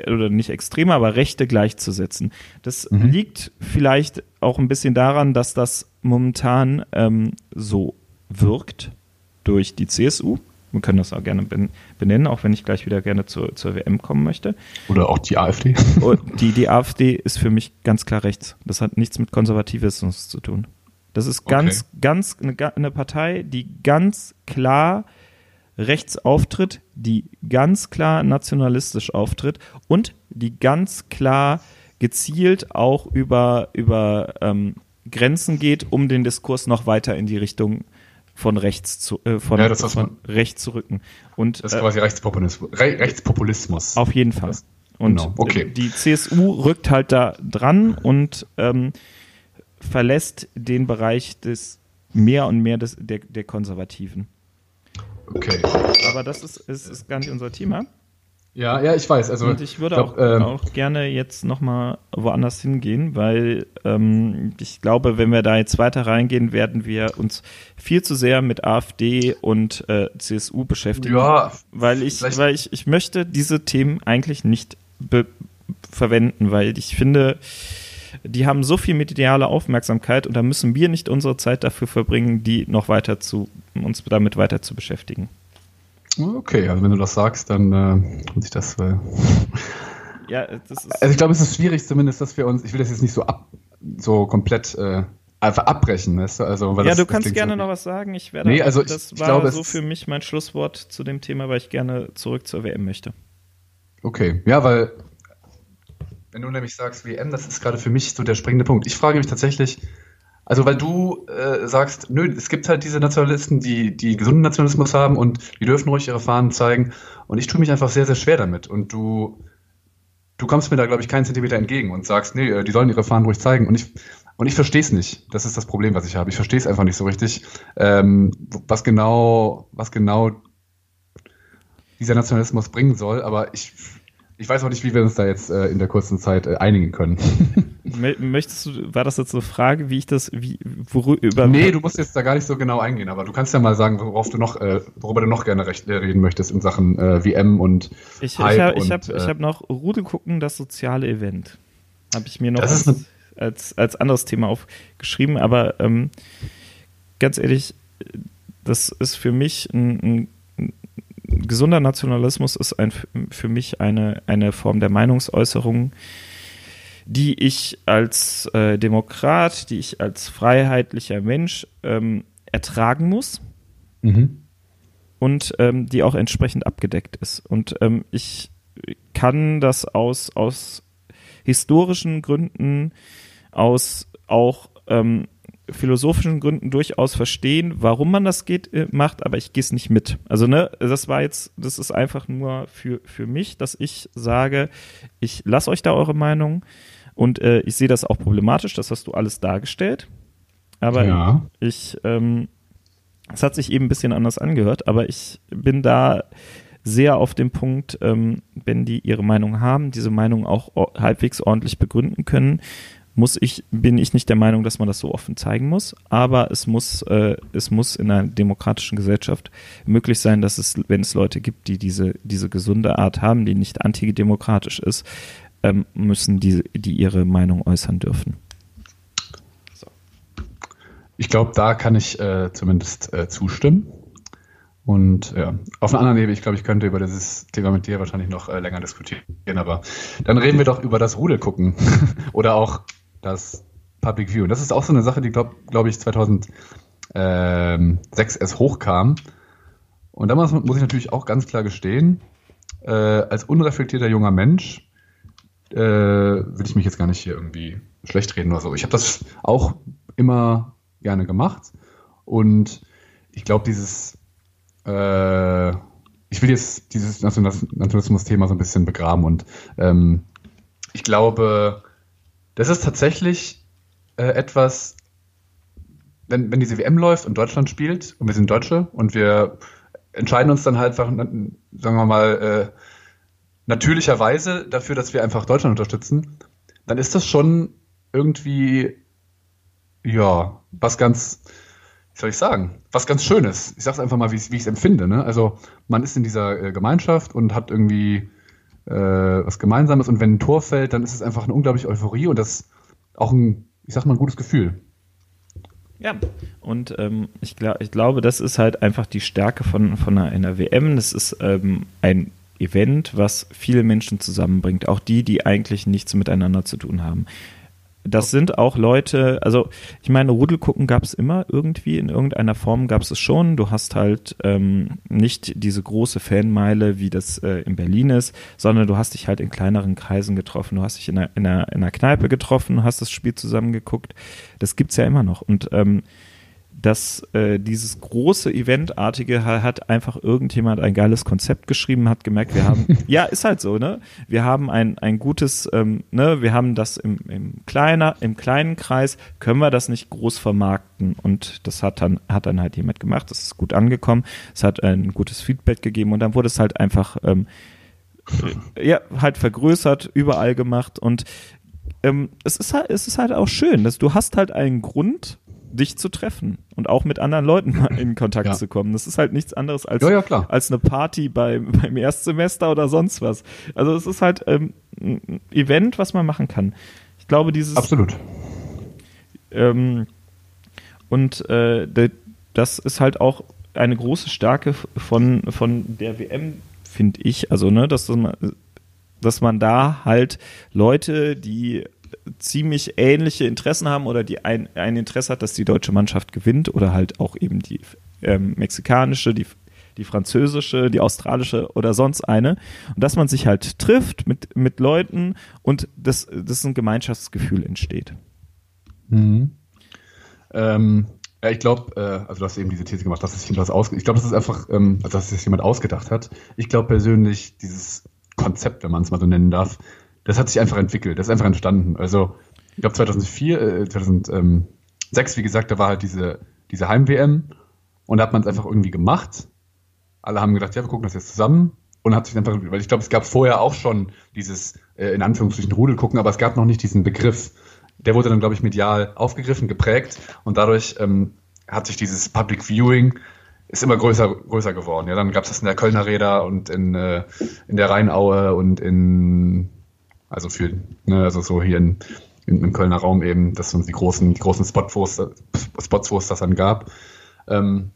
oder nicht extrem, aber Rechte gleichzusetzen. Das mhm. liegt vielleicht auch ein bisschen daran, dass das momentan ähm, so wirkt durch die CSU. Wir können das auch gerne benennen, auch wenn ich gleich wieder gerne zur, zur WM kommen möchte. Oder auch die AfD. Die, die AfD ist für mich ganz klar rechts. Das hat nichts mit Konservativismus zu tun. Das ist ganz, okay. ganz eine, eine Partei, die ganz klar rechts auftritt, die ganz klar nationalistisch auftritt und die ganz klar gezielt auch über, über ähm, Grenzen geht, um den Diskurs noch weiter in die Richtung von rechts zu äh, von, ja, von rechts zu rücken. Und, das ist quasi äh, Rechtspopulismus. Re Rechtspopulismus. Auf jeden Fall. Und genau. okay. die CSU rückt halt da dran und ähm, verlässt den Bereich des mehr und mehr des, der, der Konservativen. Okay. Aber das ist, ist, ist gar nicht unser Thema. Ja, ja, ich weiß. Also, und ich würde glaub, auch, ähm, auch, gerne jetzt nochmal woanders hingehen, weil ähm, ich glaube, wenn wir da jetzt weiter reingehen, werden wir uns viel zu sehr mit AfD und äh, CSU beschäftigen. Ja. Weil ich, weil ich, ich möchte diese Themen eigentlich nicht verwenden, weil ich finde, die haben so viel mediale Aufmerksamkeit und da müssen wir nicht unsere Zeit dafür verbringen, die noch weiter zu, uns damit weiter zu beschäftigen. Okay, also wenn du das sagst, dann äh, muss ich das. Äh ja, das ist. Also ich glaube, es ist schwierig zumindest, dass wir uns, ich will das jetzt nicht so ab, so komplett äh, einfach abbrechen, weißt du? Also, weil ja, das, du kannst gerne so noch was sagen. Ich werde. Nee, also das ich, war glaube, so für mich mein Schlusswort zu dem Thema, weil ich gerne zurück zur WM möchte. Okay, ja, weil wenn du nämlich sagst WM, das ist gerade für mich so der springende Punkt. Ich frage mich tatsächlich, also weil du äh, sagst, nö, es gibt halt diese Nationalisten, die, die gesunden Nationalismus haben und die dürfen ruhig ihre Fahnen zeigen. Und ich tue mich einfach sehr, sehr schwer damit. Und du, du kommst mir da, glaube ich, keinen Zentimeter entgegen und sagst, nee, äh, die sollen ihre Fahnen ruhig zeigen. Und ich, und ich verstehe es nicht. Das ist das Problem, was ich habe. Ich verstehe es einfach nicht so richtig, ähm, was genau, was genau dieser Nationalismus bringen soll. Aber ich ich weiß auch nicht, wie wir uns da jetzt äh, in der kurzen Zeit äh, einigen können. Möchtest du, war das jetzt eine Frage, wie ich das, wie, worüber. Nee, du musst jetzt da gar nicht so genau eingehen, aber du kannst ja mal sagen, worauf du noch, äh, worüber du noch gerne recht, äh, reden möchtest in Sachen äh, WM und. Ich, Hype ich habe hab, ich hab noch Rudel gucken, das soziale Event. Habe ich mir noch als, als, als, anderes Thema aufgeschrieben, aber ähm, ganz ehrlich, das ist für mich ein, ein gesunder Nationalismus ist ein, für mich eine, eine Form der Meinungsäußerung, die ich als äh, Demokrat, die ich als freiheitlicher Mensch ähm, ertragen muss mhm. und ähm, die auch entsprechend abgedeckt ist. Und ähm, ich kann das aus, aus historischen Gründen, aus auch ähm, philosophischen Gründen durchaus verstehen, warum man das geht, äh, macht, aber ich gehe es nicht mit. Also, ne, das war jetzt, das ist einfach nur für, für mich, dass ich sage, ich lasse euch da eure Meinung und äh, ich sehe das auch problematisch, das hast du alles dargestellt. Aber ja. ich, ähm, es hat sich eben ein bisschen anders angehört, aber ich bin da sehr auf dem Punkt, ähm, wenn die ihre Meinung haben, diese Meinung auch halbwegs ordentlich begründen können, muss ich, bin ich nicht der Meinung, dass man das so offen zeigen muss, aber es muss, äh, es muss in einer demokratischen Gesellschaft möglich sein, dass es, wenn es Leute gibt, die diese, diese gesunde Art haben, die nicht antidemokratisch ist, ähm, müssen die, die ihre Meinung äußern dürfen. So. Ich glaube, da kann ich äh, zumindest äh, zustimmen. Und ja, auf einer anderen Ebene, ich glaube, ich könnte über dieses Thema mit dir wahrscheinlich noch äh, länger diskutieren, aber dann reden wir doch über das Rudel gucken. Oder auch das Public View. Und das ist auch so eine Sache, die, glaube glaub ich, 2006 erst hochkam. Und damals muss ich natürlich auch ganz klar gestehen, äh, als unreflektierter junger Mensch äh, will ich mich jetzt gar nicht hier irgendwie schlecht reden oder so. Ich habe das auch immer gerne gemacht. Und ich glaube, dieses, äh, ich will jetzt dieses Nationalismus-Thema so ein bisschen begraben und ähm, ich glaube, das ist tatsächlich äh, etwas, wenn, wenn diese WM läuft und Deutschland spielt und wir sind Deutsche und wir entscheiden uns dann halt einfach, sagen wir mal, äh, natürlicherweise dafür, dass wir einfach Deutschland unterstützen, dann ist das schon irgendwie, ja, was ganz, wie soll ich sagen, was ganz Schönes. Ich sag's einfach mal, wie ich es empfinde. Ne? Also man ist in dieser äh, Gemeinschaft und hat irgendwie äh, was Gemeinsames und wenn ein Tor fällt, dann ist es einfach eine unglaubliche Euphorie und das auch ein, ich sag mal, ein gutes Gefühl. Ja, und ähm, ich, glaub, ich glaube, das ist halt einfach die Stärke von, von einer, einer WM. Das ist ähm, ein Event, was viele Menschen zusammenbringt, auch die, die eigentlich nichts miteinander zu tun haben das sind auch Leute, also ich meine, Rudelgucken gab es immer irgendwie, in irgendeiner Form gab es es schon. Du hast halt ähm, nicht diese große Fanmeile, wie das äh, in Berlin ist, sondern du hast dich halt in kleineren Kreisen getroffen. Du hast dich in einer, in einer, in einer Kneipe getroffen, hast das Spiel zusammengeguckt. Das gibt's ja immer noch. Und ähm, dass äh, dieses große Eventartige hat einfach irgendjemand ein geiles Konzept geschrieben, hat gemerkt, wir haben, ja, ist halt so, ne? Wir haben ein, ein gutes, ähm, ne, wir haben das im, im kleiner, im kleinen Kreis, können wir das nicht groß vermarkten? Und das hat dann, hat dann halt jemand gemacht, das ist gut angekommen, es hat ein gutes Feedback gegeben und dann wurde es halt einfach, ähm, ja, halt vergrößert, überall gemacht. Und ähm, es ist halt, es ist halt auch schön, dass du hast halt einen Grund, dich zu treffen und auch mit anderen Leuten in Kontakt ja. zu kommen. Das ist halt nichts anderes als, ja, ja, als eine Party bei, beim Erstsemester oder sonst was. Also es ist halt ähm, ein Event, was man machen kann. Ich glaube, dieses. Absolut. Ähm, und äh, das ist halt auch eine große Stärke von, von der WM, finde ich. Also, ne, dass man, dass man da halt Leute, die ziemlich ähnliche Interessen haben oder die ein, ein Interesse hat, dass die deutsche Mannschaft gewinnt oder halt auch eben die ähm, mexikanische, die, die französische, die australische oder sonst eine. Und dass man sich halt trifft mit, mit Leuten und das, das ein Gemeinschaftsgefühl entsteht. Mhm. Ähm, ja, ich glaube, äh, also du hast eben diese These gemacht, dass sich jemand was ausge Ich glaube, das ist einfach, ähm, also dass sich jemand ausgedacht hat. Ich glaube persönlich, dieses Konzept, wenn man es mal so nennen darf, das hat sich einfach entwickelt, das ist einfach entstanden. Also, ich glaube 2004, äh, 2006, wie gesagt, da war halt diese, diese Heim-WM und da hat man es einfach irgendwie gemacht. Alle haben gedacht, ja, wir gucken das jetzt zusammen und hat sich einfach, weil ich glaube, es gab vorher auch schon dieses, äh, in Anführungsstrichen, Rudel gucken, aber es gab noch nicht diesen Begriff. Der wurde dann, glaube ich, medial aufgegriffen, geprägt und dadurch ähm, hat sich dieses Public Viewing ist immer größer, größer geworden. Ja, dann gab es das in der Kölner Räder und in, äh, in der Rheinaue und in also für, ne, also so hier in, in, im Kölner Raum eben, das sind die großen, die großen Spots, wo es, Spots, wo es das dann gab. Ähm,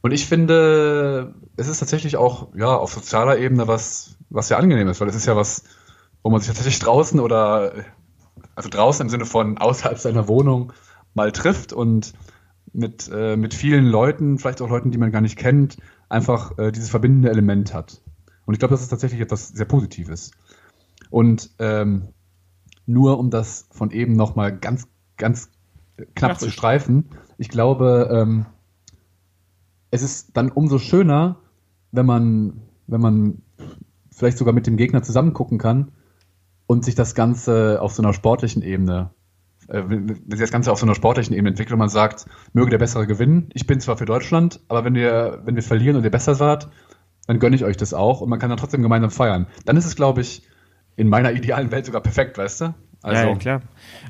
und ich finde, es ist tatsächlich auch, ja, auf sozialer Ebene was, was sehr angenehm ist, weil es ist ja was, wo man sich tatsächlich draußen oder, also draußen im Sinne von außerhalb seiner Wohnung mal trifft und mit, äh, mit vielen Leuten, vielleicht auch Leuten, die man gar nicht kennt, einfach äh, dieses verbindende Element hat. Und ich glaube, das ist tatsächlich etwas sehr Positives. Und ähm, nur um das von eben nochmal ganz, ganz knapp Ach, zu streifen, ich glaube, ähm, es ist dann umso schöner, wenn man, wenn man vielleicht sogar mit dem Gegner zusammen gucken kann und sich das Ganze auf so einer sportlichen Ebene, äh, wenn sich das Ganze auf so einer sportlichen Ebene entwickelt und man sagt, möge der Bessere gewinnen. Ich bin zwar für Deutschland, aber wenn wir, wenn wir verlieren und ihr besser seid, dann gönne ich euch das auch und man kann dann trotzdem gemeinsam feiern. Dann ist es, glaube ich, in meiner idealen Welt sogar perfekt, weißt du? Also. Ja, ja, klar.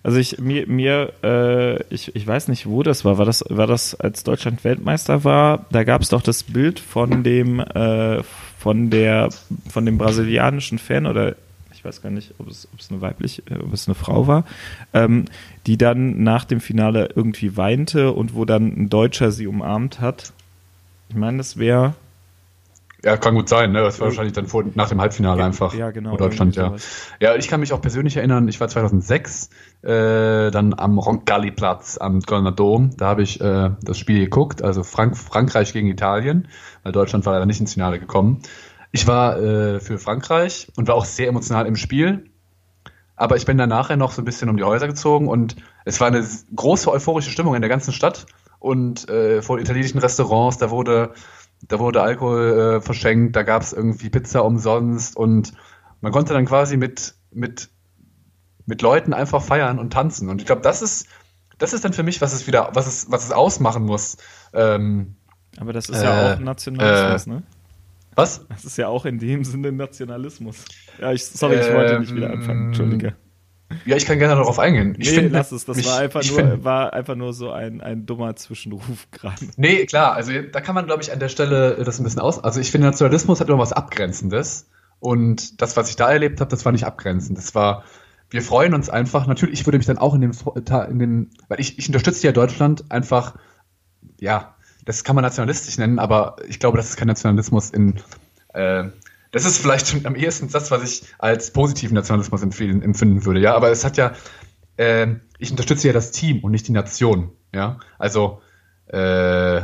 Also ich mir, mir äh, ich, ich weiß nicht, wo das war. War das, war das, als Deutschland Weltmeister war? Da gab es doch das Bild von dem, äh, von der, von dem brasilianischen Fan oder ich weiß gar nicht, ob es, ob es eine weiblich, äh, ob es eine Frau war, ähm, die dann nach dem Finale irgendwie weinte und wo dann ein Deutscher sie umarmt hat. Ich meine, das wäre ja, kann gut sein, ne? Das war wahrscheinlich dann vor, nach dem Halbfinale einfach. Ja, genau. Deutschland, ja. Ja, ich kann mich auch persönlich erinnern, ich war 2006 äh, dann am Roncalli-Platz am Kölner Dom. Da habe ich äh, das Spiel geguckt, also Frank Frankreich gegen Italien, weil Deutschland war leider nicht ins Finale gekommen. Ich war äh, für Frankreich und war auch sehr emotional im Spiel. Aber ich bin dann nachher noch so ein bisschen um die Häuser gezogen und es war eine große euphorische Stimmung in der ganzen Stadt und äh, vor italienischen Restaurants, da wurde da wurde Alkohol äh, verschenkt, da gab es irgendwie Pizza umsonst und man konnte dann quasi mit, mit, mit Leuten einfach feiern und tanzen. Und ich glaube, das ist, das ist dann für mich, was es wieder, was es, was es ausmachen muss. Ähm, Aber das ist äh, ja auch Nationalismus, äh, ne? Was? Das ist ja auch in dem Sinne Nationalismus. Ja, ich, sorry, ich wollte nicht wieder anfangen, Entschuldige. Ja, ich kann gerne darauf eingehen. Ich nee, finde, lass es. Das mich, war, einfach nur, find, war einfach nur so ein, ein dummer Zwischenruf gerade. Nee, klar. Also da kann man, glaube ich, an der Stelle das ein bisschen aus. Also ich finde, Nationalismus hat immer was Abgrenzendes. Und das, was ich da erlebt habe, das war nicht abgrenzend. Das war, wir freuen uns einfach. Natürlich, ich würde mich dann auch in dem, in dem weil ich, ich unterstütze ja Deutschland einfach, ja, das kann man nationalistisch nennen, aber ich glaube, das ist kein Nationalismus in, äh, das ist vielleicht schon am ehesten das, was ich als positiven Nationalismus empfehlen, empfinden würde, ja. Aber es hat ja, äh, ich unterstütze ja das Team und nicht die Nation, ja. Also, äh,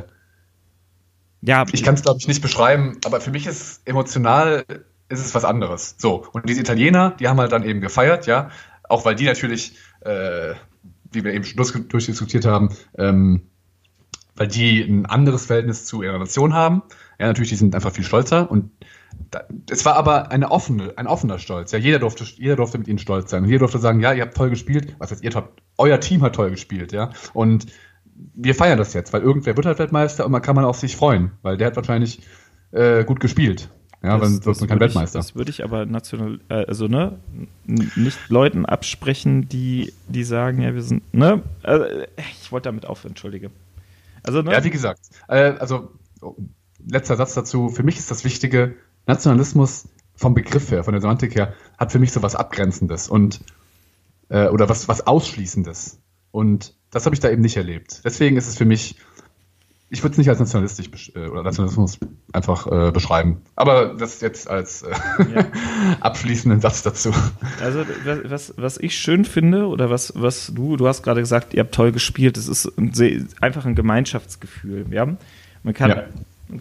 ja, ich kann es glaube ich nicht beschreiben, aber für mich ist emotional ist es was anderes. So und diese Italiener, die haben halt dann eben gefeiert, ja, auch weil die natürlich, äh, wie wir eben durchdiskutiert haben, ähm, weil die ein anderes Verhältnis zu ihrer Nation haben. Ja, natürlich, die sind einfach viel stolzer und es war aber eine offene, ein offener Stolz. Ja, jeder durfte, jeder durfte mit ihnen stolz sein. Und jeder durfte sagen, ja, ihr habt toll gespielt. Was heißt, ihr habt, euer Team hat toll gespielt, ja. Und wir feiern das jetzt, weil irgendwer wird halt Weltmeister und man kann man auf sich freuen, weil der hat wahrscheinlich äh, gut gespielt. Ja, das, wird man kein Weltmeister. Ich, das würde ich aber national, äh, also ne, nicht Leuten absprechen, die, die sagen, ja, wir sind, ne, äh, ich wollte damit aufhören, entschuldige. Also, ne? Ja, wie gesagt, also letzter Satz dazu. Für mich ist das Wichtige, Nationalismus vom Begriff her, von der Semantik her, hat für mich so was Abgrenzendes und äh, oder was, was Ausschließendes. Und das habe ich da eben nicht erlebt. Deswegen ist es für mich, ich würde es nicht als nationalistisch äh, oder Nationalismus einfach äh, beschreiben. Aber das jetzt als äh, ja. abschließenden Satz dazu. Also was, was ich schön finde, oder was, was du, du hast gerade gesagt, ihr habt toll gespielt, es ist ein, einfach ein Gemeinschaftsgefühl. Ja? Man kann ja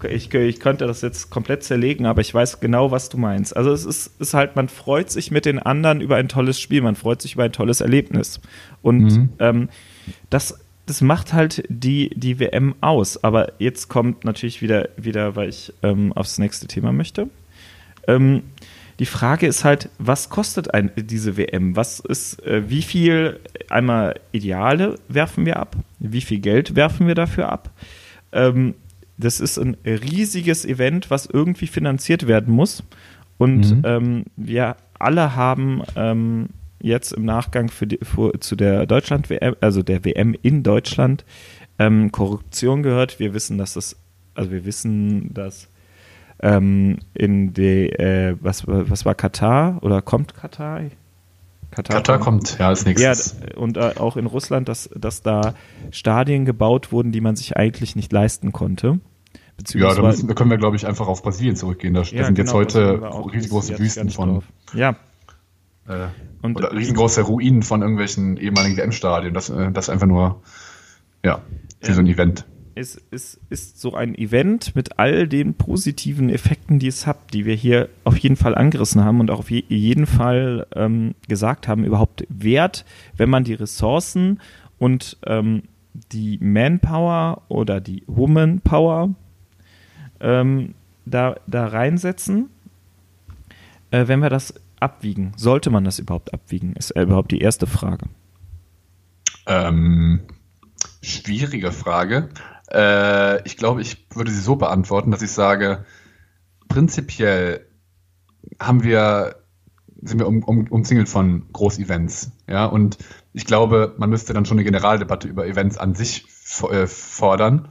ich, ich könnte das jetzt komplett zerlegen, aber ich weiß genau, was du meinst. Also es ist, ist halt, man freut sich mit den anderen über ein tolles Spiel, man freut sich über ein tolles Erlebnis. Und mhm. ähm, das, das macht halt die, die WM aus. Aber jetzt kommt natürlich wieder, wieder weil ich ähm, aufs nächste Thema möchte. Ähm, die Frage ist halt, was kostet ein, diese WM? Was ist, äh, wie viel einmal Ideale werfen wir ab? Wie viel Geld werfen wir dafür ab? Ähm, das ist ein riesiges Event, was irgendwie finanziert werden muss. Und mhm. ähm, wir alle haben ähm, jetzt im Nachgang für die, für, zu der Deutschland-WM, also der WM in Deutschland, ähm, Korruption gehört. Wir wissen, dass das, also wir wissen, dass ähm, in der, äh, was, was war Katar oder kommt Katar? Katar, Katar kommt, ja, als nächstes. Ja, und äh, auch in Russland, dass, dass da Stadien gebaut wurden, die man sich eigentlich nicht leisten konnte. Ja, da, müssen, da können wir, glaube ich, einfach auf Brasilien zurückgehen. Da, ja, sind genau, jetzt heute riesengroße Wüsten von. Ja. Äh, und oder riesengroße Ruinen von irgendwelchen ehemaligen WM-Stadien. Das, äh, das ist einfach nur, ja, wie so ein Event es, es ist so ein Event mit all den positiven Effekten, die es hat, die wir hier auf jeden Fall angerissen haben und auch auf je, jeden Fall ähm, gesagt haben, überhaupt wert, wenn man die Ressourcen und ähm, die Manpower oder die Womanpower ähm, da, da reinsetzen, äh, wenn wir das abwiegen. Sollte man das überhaupt abwiegen, ist überhaupt die erste Frage. Ähm, schwierige Frage. Äh, ich glaube, ich würde sie so beantworten, dass ich sage, prinzipiell haben wir, sind wir um, um, umzingelt von Großevents. Ja, und ich glaube, man müsste dann schon eine Generaldebatte über Events an sich äh, fordern,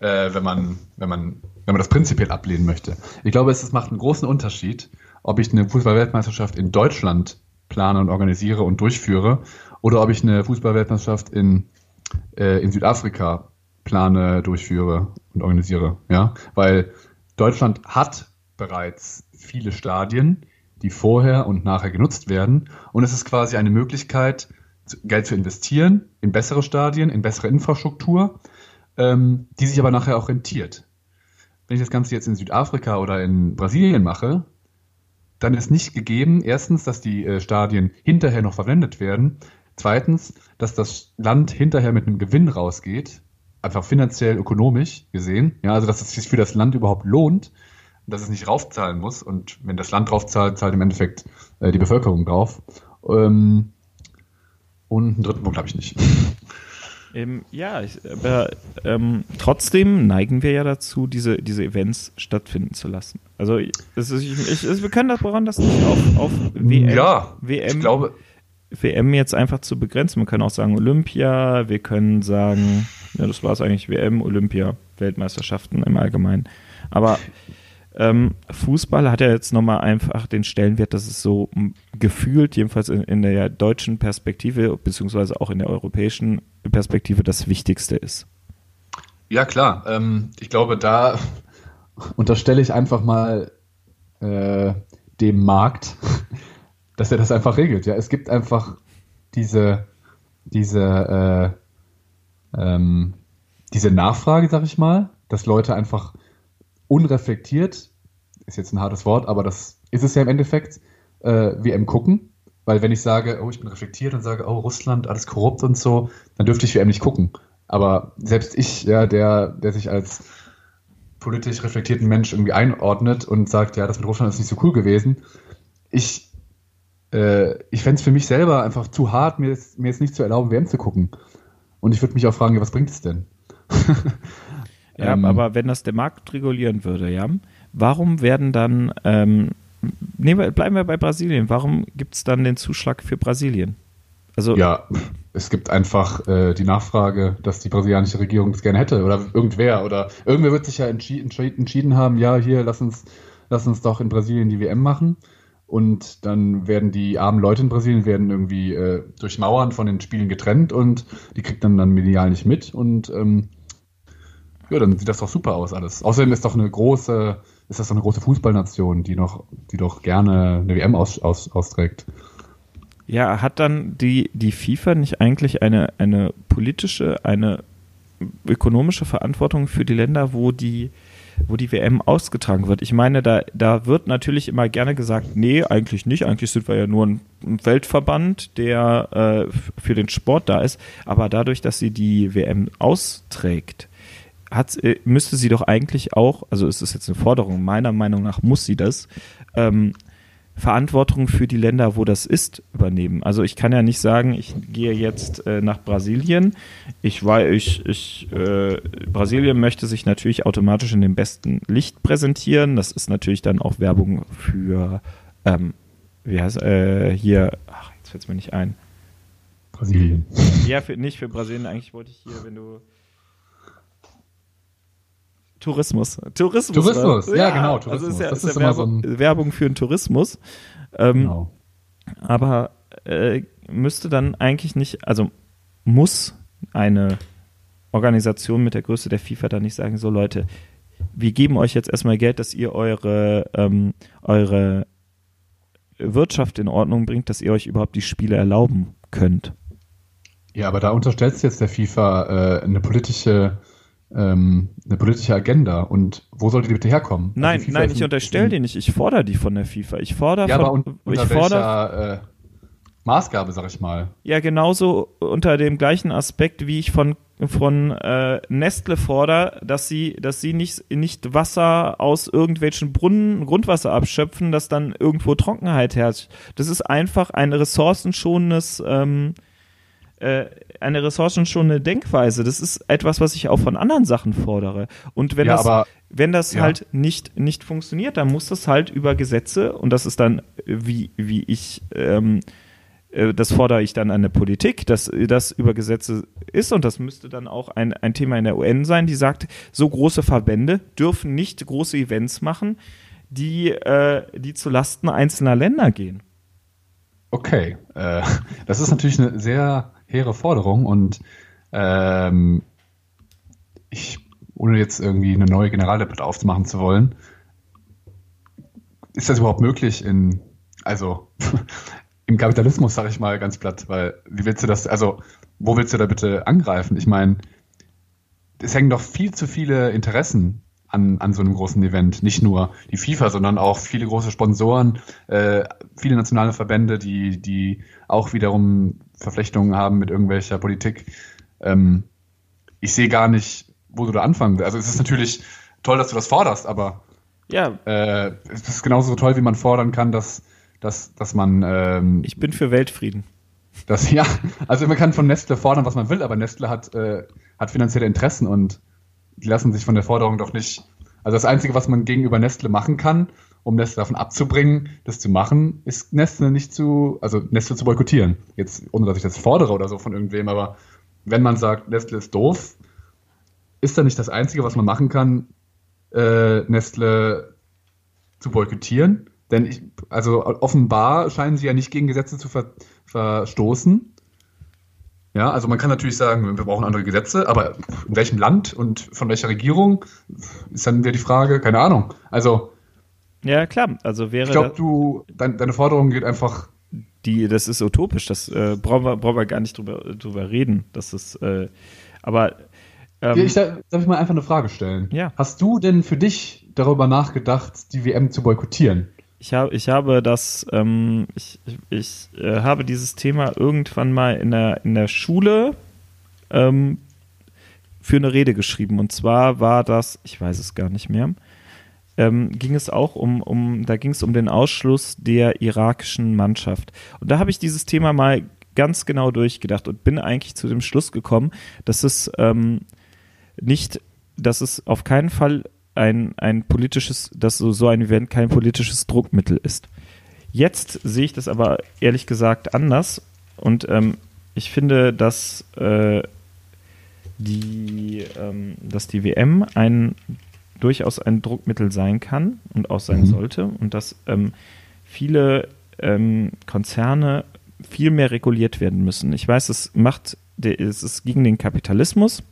äh, wenn man, wenn man, wenn man das prinzipiell ablehnen möchte. Ich glaube, es macht einen großen Unterschied, ob ich eine Fußballweltmeisterschaft in Deutschland plane und organisiere und durchführe oder ob ich eine Fußballweltmeisterschaft in, äh, in Südafrika plane, durchführe und organisiere. Ja, weil Deutschland hat bereits viele Stadien, die vorher und nachher genutzt werden. Und es ist quasi eine Möglichkeit, Geld zu investieren in bessere Stadien, in bessere Infrastruktur, ähm, die sich aber nachher auch rentiert. Wenn ich das Ganze jetzt in Südafrika oder in Brasilien mache, dann ist nicht gegeben, erstens, dass die äh, Stadien hinterher noch verwendet werden. Zweitens, dass das Land hinterher mit einem Gewinn rausgeht, einfach finanziell, ökonomisch gesehen. Ja, also dass es sich für das Land überhaupt lohnt, dass es nicht raufzahlen muss. Und wenn das Land draufzahlt, zahlt im Endeffekt äh, die Bevölkerung drauf. Ähm, und einen dritten Punkt habe ich nicht. Ähm, ja, ich, aber ähm, trotzdem neigen wir ja dazu, diese, diese Events stattfinden zu lassen. Also ist, ich, ich, wir können das woran das nicht auf, auf WM, ja, WM ich glaube, WM jetzt einfach zu begrenzen. Man kann auch sagen Olympia, wir können sagen, ja, das war es eigentlich, WM, Olympia, Weltmeisterschaften im Allgemeinen. Aber ähm, Fußball hat ja jetzt nochmal einfach den Stellenwert, dass es so gefühlt, jedenfalls in, in der deutschen Perspektive, beziehungsweise auch in der europäischen Perspektive, das Wichtigste ist. Ja, klar. Ähm, ich glaube, da unterstelle ich einfach mal äh, dem Markt, dass er das einfach regelt. Ja, es gibt einfach diese, diese, äh, ähm, diese Nachfrage, sag ich mal, dass Leute einfach unreflektiert, ist jetzt ein hartes Wort, aber das ist es ja im Endeffekt, äh, WM gucken. Weil wenn ich sage, oh, ich bin reflektiert und sage, oh, Russland, alles korrupt und so, dann dürfte ich WM nicht gucken. Aber selbst ich, ja, der, der sich als politisch reflektierten Mensch irgendwie einordnet und sagt, ja, das mit Russland ist nicht so cool gewesen, ich, äh, ich fände es für mich selber einfach zu hart, mir jetzt, mir jetzt nicht zu erlauben, WM zu gucken. Und ich würde mich auch fragen, was bringt es denn? ja, ähm, aber wenn das der Markt regulieren würde, ja, warum werden dann, ähm, nehmen wir, bleiben wir bei Brasilien, warum gibt es dann den Zuschlag für Brasilien? Also, ja, es gibt einfach äh, die Nachfrage, dass die brasilianische Regierung es gerne hätte oder irgendwer oder irgendwer wird sich ja entschi entschieden haben, ja, hier, lass uns, lass uns doch in Brasilien die WM machen. Und dann werden die armen Leute in Brasilien werden irgendwie äh, durch Mauern von den Spielen getrennt und die kriegt man dann medial nicht mit. Und ähm, ja, dann sieht das doch super aus alles. Außerdem ist doch eine große, ist das doch eine große Fußballnation, die noch, die doch gerne eine WM aus, aus, austrägt. Ja, hat dann die, die FIFA nicht eigentlich eine, eine politische, eine ökonomische Verantwortung für die Länder, wo die, wo die WM ausgetragen wird? Ich meine, da, da wird natürlich immer gerne gesagt, nee, eigentlich nicht. Eigentlich sind wir ja nur ein, Weltverband, der äh, für den Sport da ist. Aber dadurch, dass sie die WM austrägt, hat, äh, müsste sie doch eigentlich auch, also es ist jetzt eine Forderung, meiner Meinung nach muss sie das, ähm, Verantwortung für die Länder, wo das ist, übernehmen. Also ich kann ja nicht sagen, ich gehe jetzt äh, nach Brasilien. Ich war, ich, ich, äh, Brasilien möchte sich natürlich automatisch in dem besten Licht präsentieren. Das ist natürlich dann auch Werbung für, ähm, wie heißt äh, hier, ach, jetzt fällt es mir nicht ein. Brasilien. Ja, für, nicht für Brasilien, eigentlich wollte ich hier, wenn du Tourismus. Tourismus. Tourismus, ja, ja, genau. Tourismus. Also ist ja, das ist, ja Werbung, so Werbung, für den Tourismus. Ähm, genau. Aber äh, müsste dann eigentlich nicht, also muss eine Organisation mit der Größe der FIFA dann nicht sagen, so Leute, wir geben euch jetzt erstmal Geld, dass ihr eure, ähm, eure Wirtschaft in Ordnung bringt, dass ihr euch überhaupt die Spiele erlauben könnt. Ja, aber da unterstellst du jetzt der FIFA äh, eine politische ähm, eine politische Agenda. Und wo sollte die bitte herkommen? Nein, also nein, ich unterstelle die nicht. Ich fordere die von der FIFA. Ich fordere ja, von, aber un unter ich welcher, äh, Maßgabe, sag ich mal. Ja, genauso unter dem gleichen Aspekt, wie ich von von äh, Nestle fordere, dass sie, dass sie nicht, nicht Wasser aus irgendwelchen Brunnen, Grundwasser abschöpfen, dass dann irgendwo Trockenheit herrscht. Das ist einfach ein ressourcenschonendes ähm, äh, eine ressourcenschonende Denkweise. Das ist etwas, was ich auch von anderen Sachen fordere. Und wenn ja, das, aber, wenn das ja. halt nicht, nicht funktioniert, dann muss das halt über Gesetze und das ist dann, wie, wie ich, ähm, äh, das fordere ich dann an der Politik, dass das über Gesetze ist und das müsste dann auch ein, ein Thema in der UN sein, die sagt, so große Verbände dürfen nicht große Events machen, die, äh, die zu Lasten einzelner Länder gehen. Okay, äh, das ist natürlich eine sehr hehre Forderung und ähm, ich, ohne jetzt irgendwie eine neue Generaldebatte aufzumachen zu wollen, ist das überhaupt möglich in, also im Kapitalismus, sage ich mal ganz platt, weil wie willst du das, also wo willst du da bitte angreifen? Ich meine, es hängen doch viel zu viele Interessen an, an so einem großen Event. Nicht nur die FIFA, sondern auch viele große Sponsoren, äh, viele nationale Verbände, die, die auch wiederum Verflechtungen haben mit irgendwelcher Politik. Ähm, ich sehe gar nicht, wo du da anfangen willst. Also es ist natürlich toll, dass du das forderst, aber ja. äh, es ist genauso toll, wie man fordern kann, dass, dass, dass man. Ähm, ich bin für Weltfrieden. Das, ja, also man kann von Nestle fordern, was man will, aber Nestle hat, äh, hat finanzielle Interessen und die lassen sich von der Forderung doch nicht. Also das Einzige, was man gegenüber Nestle machen kann, um Nestle davon abzubringen, das zu machen, ist Nestle nicht zu, also Nestle zu boykottieren. Jetzt, ohne dass ich das fordere oder so von irgendwem, aber wenn man sagt, Nestle ist doof, ist da nicht das Einzige, was man machen kann, äh, Nestle zu boykottieren? Denn ich, also offenbar scheinen sie ja nicht gegen Gesetze zu ver verstoßen. Ja, also man kann natürlich sagen, wir brauchen andere Gesetze, aber in welchem Land und von welcher Regierung ist dann wieder die Frage, keine Ahnung. Also ja klar, also wäre ich glaube, du dein, deine Forderung geht einfach die, das ist utopisch, das äh, brauchen, wir, brauchen wir gar nicht drüber, drüber reden. Das ist, äh, aber ähm, ich, darf, darf ich mal einfach eine Frage stellen? Ja. Hast du denn für dich darüber nachgedacht, die WM zu boykottieren? Ich habe, ich habe das, ähm, ich, ich, ich äh, habe dieses Thema irgendwann mal in der, in der Schule ähm, für eine Rede geschrieben. Und zwar war das, ich weiß es gar nicht mehr, ähm, ging es auch um, um da ging es um den Ausschluss der irakischen Mannschaft. Und da habe ich dieses Thema mal ganz genau durchgedacht und bin eigentlich zu dem Schluss gekommen, dass es ähm, nicht, dass es auf keinen Fall ein, ein politisches, dass so, so ein Event kein politisches Druckmittel ist. Jetzt sehe ich das aber ehrlich gesagt anders und ähm, ich finde, dass äh, die, ähm, dass die WM ein durchaus ein Druckmittel sein kann und auch sein mhm. sollte und dass ähm, viele ähm, Konzerne viel mehr reguliert werden müssen. Ich weiß, es macht, es ist gegen den Kapitalismus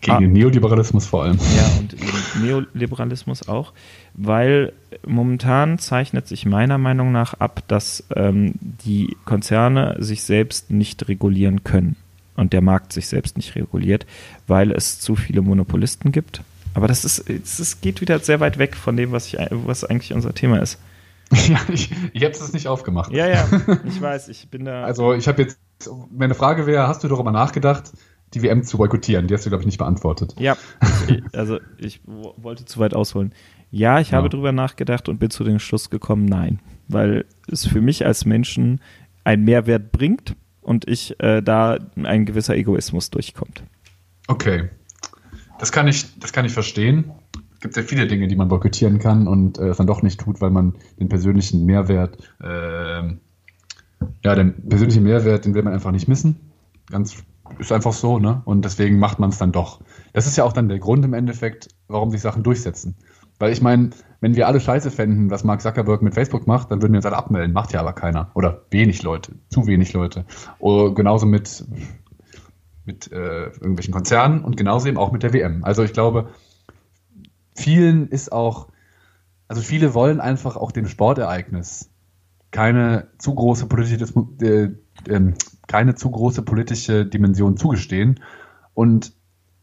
gegen ah. den Neoliberalismus vor allem. Ja, und den Neoliberalismus auch, weil momentan zeichnet sich meiner Meinung nach ab, dass ähm, die Konzerne sich selbst nicht regulieren können und der Markt sich selbst nicht reguliert, weil es zu viele Monopolisten gibt. Aber das ist, es geht wieder sehr weit weg von dem, was, ich, was eigentlich unser Thema ist. Ja, ich, ich habe es nicht aufgemacht. Ja, ja, ich weiß, ich bin da. Also ich habe jetzt, meine Frage wäre, hast du darüber nachgedacht, die WM zu boykottieren. Die hast du, glaube ich, nicht beantwortet. Ja, also ich wollte zu weit ausholen. Ja, ich habe ja. darüber nachgedacht und bin zu dem Schluss gekommen, nein. Weil es für mich als Menschen einen Mehrwert bringt und ich äh, da ein gewisser Egoismus durchkommt. Okay. Das kann ich, das kann ich verstehen. Es gibt sehr viele Dinge, die man boykottieren kann und äh, es dann doch nicht tut, weil man den persönlichen Mehrwert, äh, ja, den persönlichen Mehrwert, den will man einfach nicht missen. Ganz ist einfach so, ne? Und deswegen macht man es dann doch. Das ist ja auch dann der Grund im Endeffekt, warum sich Sachen durchsetzen. Weil ich meine, wenn wir alle scheiße fänden, was Mark Zuckerberg mit Facebook macht, dann würden wir uns alle abmelden. Macht ja aber keiner. Oder wenig Leute. Zu wenig Leute. Oder genauso mit, mit äh, irgendwelchen Konzernen und genauso eben auch mit der WM. Also ich glaube, vielen ist auch, also viele wollen einfach auch dem Sportereignis keine zu große politische äh, äh, keine zu große politische Dimension zugestehen. Und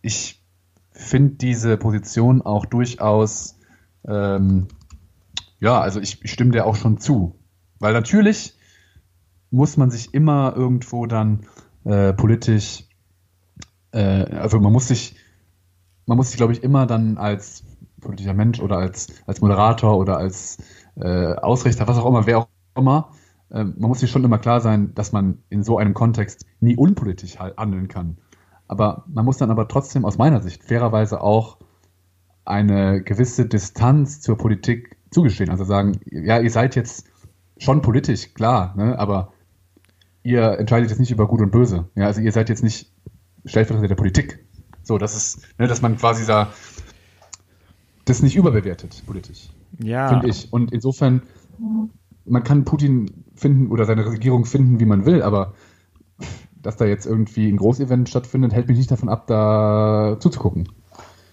ich finde diese Position auch durchaus, ähm, ja, also ich, ich stimme dir auch schon zu. Weil natürlich muss man sich immer irgendwo dann äh, politisch, äh, also man muss sich, man muss sich, glaube ich, immer dann als politischer Mensch oder als, als Moderator oder als äh, Ausrichter, was auch immer, wer auch immer, ähm, man muss sich schon immer klar sein, dass man in so einem Kontext nie unpolitisch handeln kann. Aber man muss dann aber trotzdem aus meiner Sicht fairerweise auch eine gewisse Distanz zur Politik zugestehen. Also sagen, ja, ihr seid jetzt schon politisch, klar, ne, aber ihr entscheidet jetzt nicht über Gut und Böse. Ja, also ihr seid jetzt nicht Stellvertreter der Politik. So, das ist, ne, dass man quasi da das nicht überbewertet politisch. Ja. Finde ich. Und insofern man kann Putin finden oder seine Regierung finden, wie man will, aber dass da jetzt irgendwie ein Großevent stattfindet, hält mich nicht davon ab, da zuzugucken.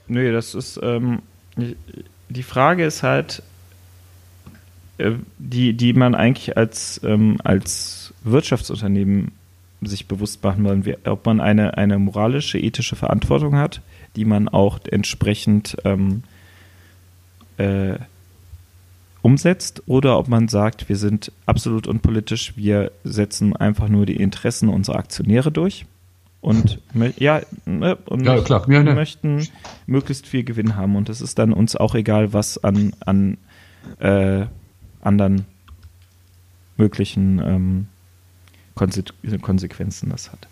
Nö, das ist, ähm, die Frage ist halt, äh, die, die man eigentlich als, ähm, als Wirtschaftsunternehmen sich bewusst machen wollen, ob man eine, eine moralische, ethische Verantwortung hat, die man auch entsprechend ähm, äh, umsetzt oder ob man sagt, wir sind absolut unpolitisch, wir setzen einfach nur die Interessen unserer Aktionäre durch und ja, ne, und ja, klar. Ja, ne. möchten möglichst viel Gewinn haben und es ist dann uns auch egal, was an, an äh, anderen möglichen ähm, Konse Konsequenzen das hat.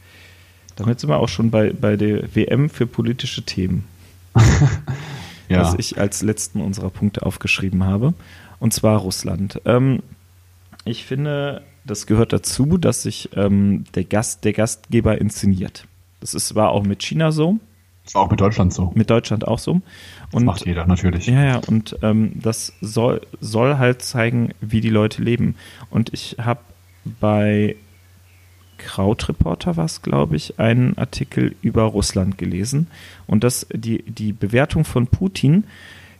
Damit sind wir auch schon bei, bei der WM für politische Themen. ja. was ich als letzten unserer Punkte aufgeschrieben habe. Und zwar Russland. Ähm, ich finde, das gehört dazu, dass sich ähm, der, Gast, der Gastgeber inszeniert. Das ist, war auch mit China so. Das war auch mit Deutschland so. Mit Deutschland auch so. Und, das macht jeder, natürlich. Ja, ja, und ähm, das soll, soll halt zeigen, wie die Leute leben. Und ich habe bei Krautreporter war es, glaube ich, einen Artikel über Russland gelesen und dass die, die Bewertung von Putin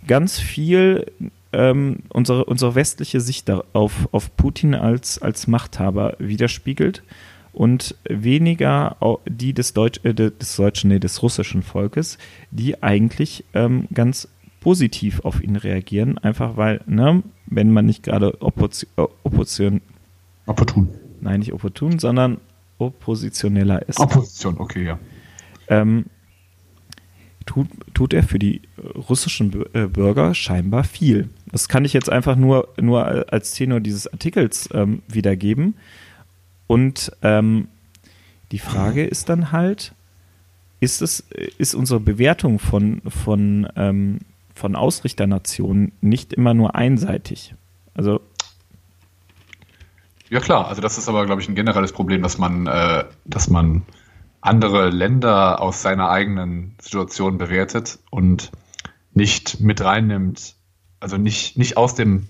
ganz viel ähm, unsere, unsere westliche Sicht auf, auf Putin als, als Machthaber widerspiegelt und weniger die des, Deutsch, äh, des deutschen, nee, des russischen Volkes, die eigentlich ähm, ganz positiv auf ihn reagieren, einfach weil, ne, wenn man nicht gerade Opposition, Opposition opportun. Nein, nicht opportun, sondern oppositioneller ist. Opposition, okay, ja. Ähm, tut, tut er für die russischen äh, Bürger scheinbar viel. Das kann ich jetzt einfach nur, nur als Tenor dieses Artikels ähm, wiedergeben. Und ähm, die Frage ist dann halt, ist es, ist unsere Bewertung von, von, ähm, von Ausrichternationen nicht immer nur einseitig? Also ja klar, also das ist aber, glaube ich, ein generelles Problem, dass man, äh, dass man andere Länder aus seiner eigenen Situation bewertet und nicht mit reinnimmt, also nicht, nicht aus dem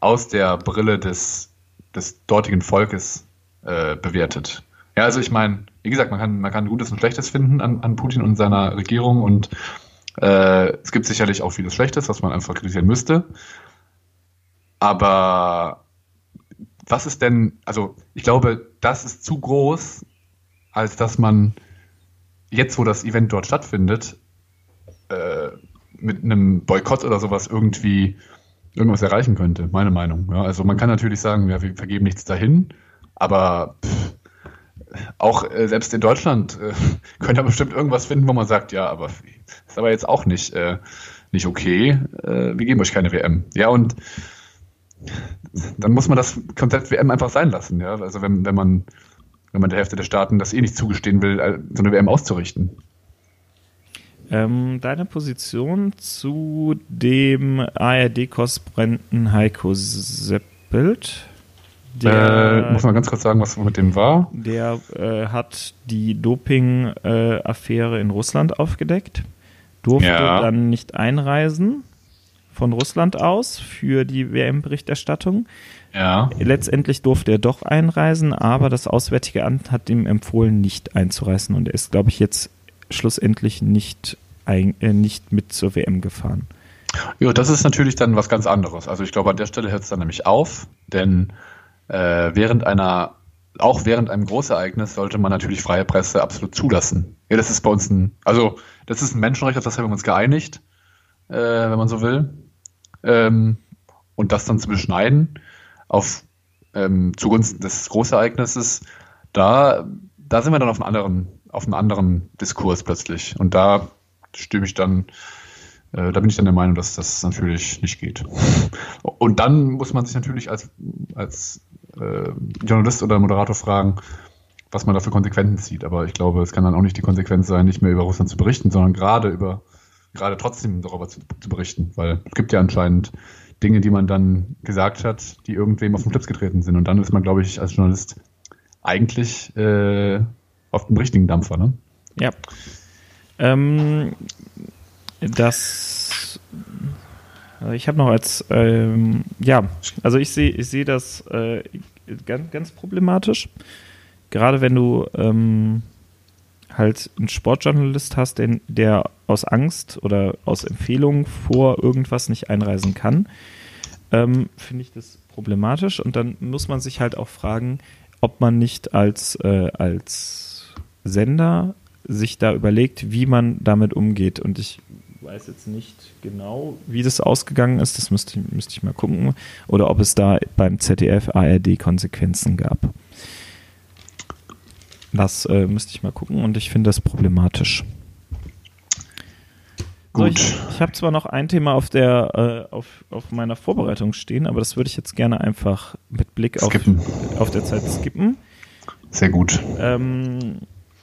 aus der Brille des, des dortigen Volkes äh, bewertet. Ja, also ich meine, wie gesagt, man kann, man kann Gutes und Schlechtes finden an, an Putin und seiner Regierung und äh, es gibt sicherlich auch vieles Schlechtes, was man einfach kritisieren müsste. Aber was ist denn, also ich glaube, das ist zu groß, als dass man jetzt, wo das Event dort stattfindet, äh, mit einem Boykott oder sowas irgendwie irgendwas erreichen könnte, meine Meinung. Ja, also man kann natürlich sagen, ja, wir vergeben nichts dahin, aber pff, auch äh, selbst in Deutschland äh, könnte man bestimmt irgendwas finden, wo man sagt, ja, aber ist aber jetzt auch nicht, äh, nicht okay, äh, wir geben euch keine WM. Ja, und dann muss man das Konzept WM einfach sein lassen. Ja? Also wenn, wenn man wenn man der Hälfte der Staaten das eh nicht zugestehen will, äh, so eine WM auszurichten. Ähm, deine Position zu dem ARD-Korrespondenten Heiko Seppelt? Der, äh, muss man ganz kurz sagen, was mit dem war? Der äh, hat die Doping-Affäre in Russland aufgedeckt, durfte ja. dann nicht einreisen von Russland aus für die WM-Berichterstattung. Ja. Letztendlich durfte er doch einreisen, aber das Auswärtige Amt hat ihm empfohlen, nicht einzureisen und er ist, glaube ich, jetzt schlussendlich nicht, ein, äh, nicht mit zur WM gefahren. Ja, das ist natürlich dann was ganz anderes. Also ich glaube, an der Stelle hört es dann nämlich auf, denn äh, während einer, auch während einem Großereignis sollte man natürlich freie Presse absolut zulassen. Ja, das ist bei uns ein, also das ist ein Menschenrecht, auf das haben wir uns geeinigt, äh, wenn man so will ähm, und das dann zu beschneiden auf ähm, zugunsten des Großereignisses, da, da sind wir dann auf einem anderen, auf einem anderen Diskurs plötzlich. Und da stimme ich dann, äh, da bin ich dann der Meinung, dass das natürlich nicht geht. Und dann muss man sich natürlich als, als äh, Journalist oder Moderator fragen, was man da für Konsequenzen zieht. Aber ich glaube, es kann dann auch nicht die Konsequenz sein, nicht mehr über Russland zu berichten, sondern gerade über gerade trotzdem darüber zu, zu, berichten, weil es gibt ja anscheinend Dinge, die man dann gesagt hat, die irgendwem auf den Clips getreten sind. Und dann ist man, glaube ich, als Journalist eigentlich äh, auf dem richtigen Dampfer, ne? Ja. Ähm, das äh, ich habe noch als ähm, ja, also ich sehe ich sehe das äh, ganz, ganz problematisch. Gerade wenn du ähm, halt einen Sportjournalist hast, den, der aus Angst oder aus Empfehlung vor irgendwas nicht einreisen kann, ähm, finde ich das problematisch. Und dann muss man sich halt auch fragen, ob man nicht als, äh, als Sender sich da überlegt, wie man damit umgeht. Und ich weiß jetzt nicht genau, wie das ausgegangen ist. Das müsste, müsste ich mal gucken. Oder ob es da beim ZDF ARD Konsequenzen gab. Das äh, müsste ich mal gucken und ich finde das problematisch. So, ich, ich habe zwar noch ein Thema auf der äh, auf, auf meiner Vorbereitung stehen, aber das würde ich jetzt gerne einfach mit Blick auf, auf der Zeit skippen. Sehr gut. Ähm,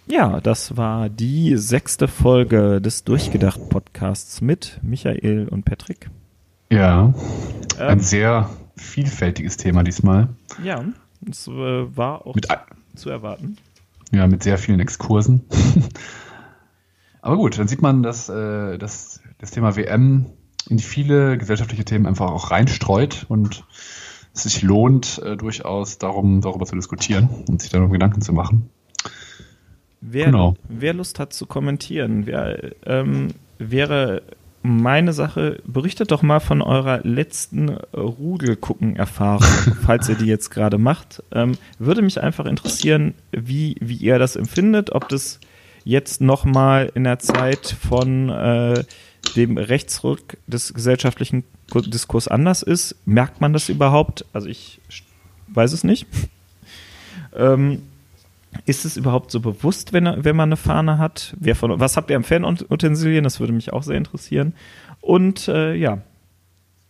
Ja, das war die sechste Folge des Durchgedacht-Podcasts mit Michael und Patrick. Ja, ähm, ein sehr vielfältiges Thema diesmal. Ja, es äh, war auch mit, zu erwarten. Ja, mit sehr vielen Exkursen. Aber gut, dann sieht man, dass, äh, dass das Thema WM in viele gesellschaftliche Themen einfach auch reinstreut und es sich lohnt, äh, durchaus darum, darüber zu diskutieren und sich darüber Gedanken zu machen. Wer, genau. wer Lust hat zu kommentieren, wer, ähm, wäre meine Sache, berichtet doch mal von eurer letzten Rudelgucken-Erfahrung, falls ihr die jetzt gerade macht. Ähm, würde mich einfach interessieren, wie, wie ihr das empfindet, ob das jetzt nochmal in der Zeit von äh, dem Rechtsrück des gesellschaftlichen Diskurs anders ist. Merkt man das überhaupt? Also ich weiß es nicht. ähm, ist es überhaupt so bewusst, wenn, wenn man eine Fahne hat? Wer von, was habt ihr am Fanutensilien? Das würde mich auch sehr interessieren. Und äh, ja,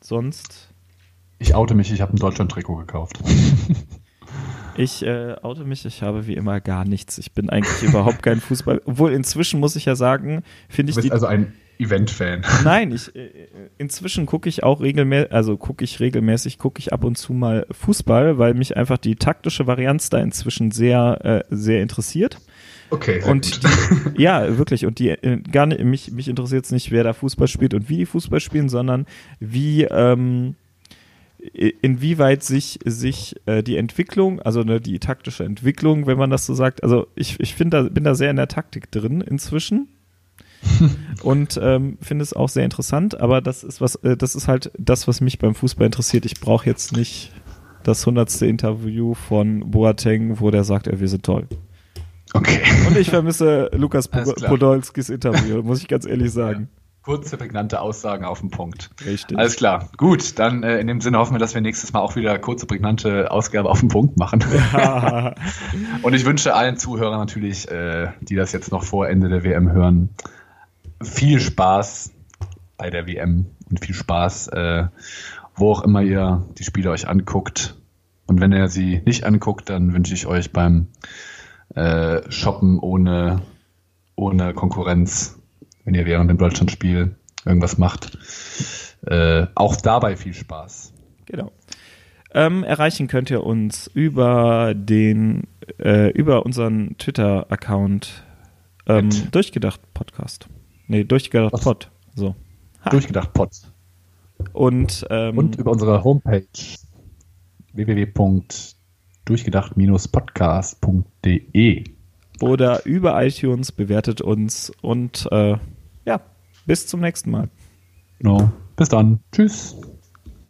sonst. Ich oute mich, ich habe ein Deutschland-Trikot gekauft. Ich äh, oute mich, ich habe wie immer gar nichts. Ich bin eigentlich überhaupt kein Fußball. Obwohl inzwischen muss ich ja sagen, finde ich. Du bist die, also ein Event-Fan. Nein, ich, äh, inzwischen gucke ich auch regelmäßig, also gucke ich regelmäßig, gucke ich ab und zu mal Fußball, weil mich einfach die taktische Varianz da inzwischen sehr, äh, sehr interessiert. Okay. Und die, ja, wirklich. Und die äh, gar nicht, mich, mich interessiert es nicht, wer da Fußball spielt und wie die Fußball spielen, sondern wie, ähm, inwieweit sich, sich äh, die Entwicklung, also ne, die taktische Entwicklung, wenn man das so sagt, also ich, ich finde da, bin da sehr in der Taktik drin inzwischen und ähm, finde es auch sehr interessant, aber das ist was, äh, das ist halt das, was mich beim Fußball interessiert. Ich brauche jetzt nicht das hundertste Interview von Boateng, wo der sagt, er wir sind toll. Okay. Und ich vermisse Lukas Podolskis Interview, muss ich ganz ehrlich sagen. Kurze, prägnante Aussagen auf den Punkt. Richtig. Alles klar. Gut, dann äh, in dem Sinne hoffen wir, dass wir nächstes Mal auch wieder kurze, prägnante Ausgabe auf den Punkt machen. Ja. Und ich wünsche allen Zuhörern natürlich, äh, die das jetzt noch vor Ende der WM hören, viel Spaß bei der WM und viel Spaß, äh, wo auch immer ihr die Spiele euch anguckt. Und wenn ihr sie nicht anguckt, dann wünsche ich euch beim äh, Shoppen ohne, ohne Konkurrenz, wenn ihr während dem Deutschlandspiel irgendwas macht, äh, auch dabei viel Spaß. Genau. Ähm, erreichen könnt ihr uns über den, äh, über unseren Twitter-Account ähm, Durchgedacht Podcast. Nee, durchgedacht Was? Pod. So. Ha. Durchgedacht Pod. Und, ähm, Und über unsere Homepage www.durchgedacht-podcast.de oder über iTunes bewertet uns und äh, ja, bis zum nächsten Mal. Genau. Bis dann. Tschüss.